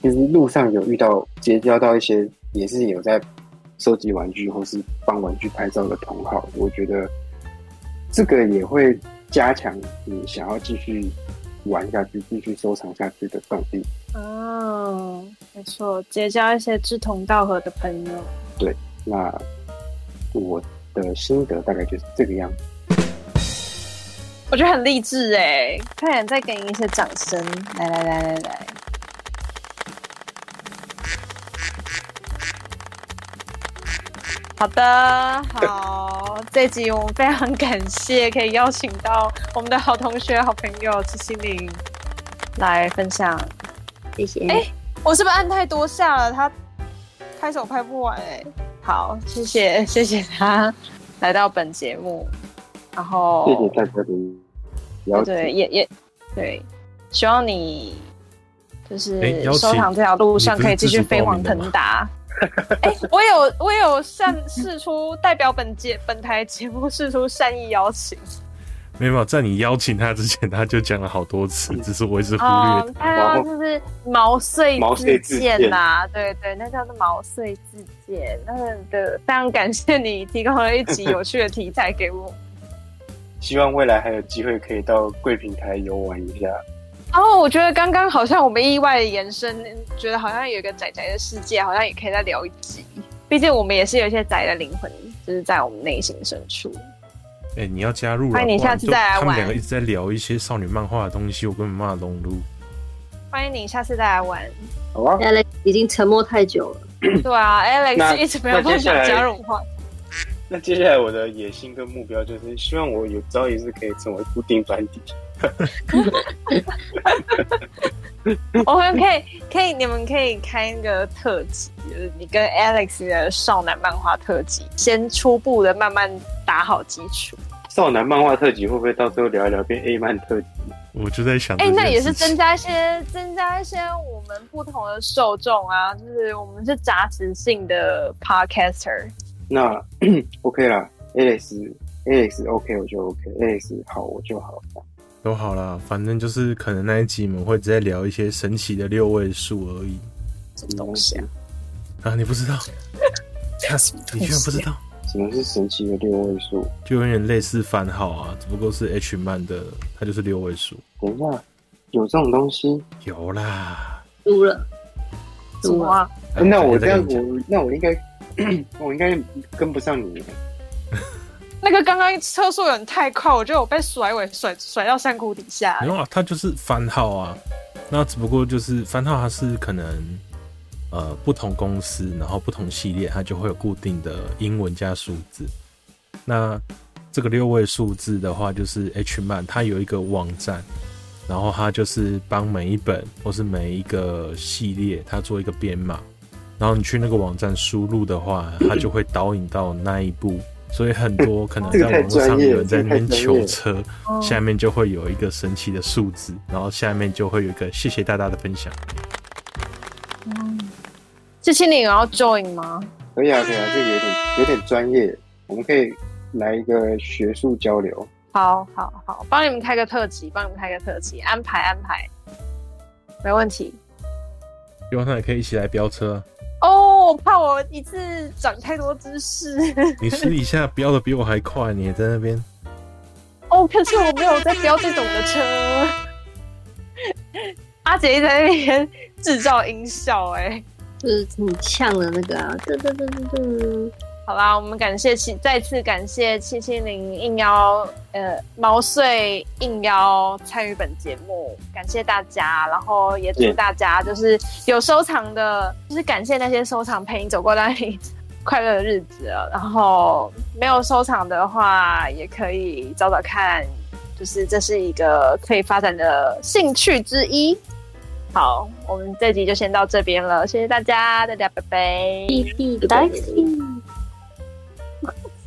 S1: 其实路上有遇到、结交到一些也是有在收集玩具或是帮玩具拍照的同好，我觉得这个也会加强你想要继续玩下去、继续收藏下去的动力。
S2: 哦，没错，结交一些志同道合的朋友。
S1: 对，那我的心得大概就是这个样子。
S2: 我觉得很励志哎，快点再给你一些掌声！来来来来来，好的，好，这集我们非常感谢可以邀请到我们的好同学、好朋友七七零来分享。谢谢。哎、欸，我是不是按太多下了？他拍手拍不完哎、欸。好，谢谢谢谢他来到本节目，然后
S1: 谢谢大家的
S2: 对，也也对，希望你就是收藏这条路上可以继续飞黄腾达。哎、欸，我有我有善试出代表本节本台节目试出善意邀请。
S3: 没有，在你邀请他之前，他就讲了好多次，只是我一直忽略他。
S2: 就是毛遂自荐呐，对对，那叫做毛遂自荐。那的非常感谢你提供了一集有趣的题材给我。
S1: 希望未来还有机会可以到贵平台游玩一下。
S2: 哦，我觉得刚刚好像我们意外的延伸，觉得好像有一个宅宅的世界，好像也可以再聊一集。毕竟我们也是有一些宅的灵魂，就是在我们内心深处。
S3: 哎、欸，你要加入啊！
S2: 欢迎你下次再来玩。
S3: 他们两个一直在聊一些少女漫画的东西，我根本没办法融入。
S2: 欢迎你下次再来玩。
S1: 好啊
S4: ，Alex 已经沉默太久了。
S2: 对啊，Alex 一直没有办法加入话。
S1: 那接下来我的野心跟目标就是，希望我有朝一日可以成为固定班底。(laughs)
S2: 我们可以，可以，你们可以开一个特辑，就是你跟 Alex 的少男漫画特辑，先初步的慢慢打好基础。
S1: 少男漫画特辑会不会到最后聊一聊变 A 漫特辑？
S3: 我就在想，
S2: 哎、欸，那也是增加一些，增加一些我们不同的受众啊，就是我们是杂食性的 Podcaster。
S1: 那 (clears throat) OK 啦，Alex，Alex OK 我就 OK，Alex 好我就好。
S3: 都好啦，反正就是可能那一集我们会直接聊一些神奇的六位数而已。
S2: 什么东西啊？
S3: 啊，你不知道？(laughs) 你居然不知道？
S1: 什么是神奇的六位数？
S3: 就有点类似番号啊，只不过是 H 漫的，它就是六位数。
S1: 等一下，有这种东西？
S3: 有啦。
S4: 输了。
S2: 输啊！
S1: 那我这样，我那我应该，(clears throat) 我应该跟不上你。
S2: 那个刚刚车速有点太快，我觉得我被甩尾甩甩到山谷底下。
S3: 没有啊，它就是番号啊。那只不过就是番号，它是可能呃不同公司，然后不同系列，它就会有固定的英文加数字。那这个六位数字的话，就是 H 漫，它有一个网站，然后它就是帮每一本或是每一个系列，它做一个编码。然后你去那个网站输入的话，它就会导引到那一部。所以很多可能在网络上有人在那边求车，下面就会有一个神奇的数字，然后下面就会有一个谢谢大家的分享。
S2: 嗯，这些你有要 join 吗？
S1: 可以啊，可以啊，这个有点有点专业，我们可以来一个学术交流。
S2: 好好好，帮你们开个特辑，帮你们开个特辑，安排安排，没问题。
S3: 希望他也可以一起来飙车。
S2: 哦，我怕我一次长太多知识。
S3: 你私底下飙的比我还快，你也在那边。
S2: 哦，可是我没有在飙这种的车。阿杰在那边制造音效，哎，
S4: 就是你呛的那个啊，噔噔噔噔噔。
S2: 好啦，我们感谢七，再次感谢七七零应邀，呃，毛遂应邀参与本节目，感谢大家，然后也祝大家就是有收藏的，就是感谢那些收藏陪你走过那里快乐的日子了，然后没有收藏的话，也可以找找看，就是这是一个可以发展的兴趣之一。好，我们这集就先到这边了，谢谢大家，大家拜拜，
S4: 拜拜。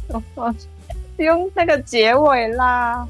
S4: (laughs)
S2: 用那个结尾啦。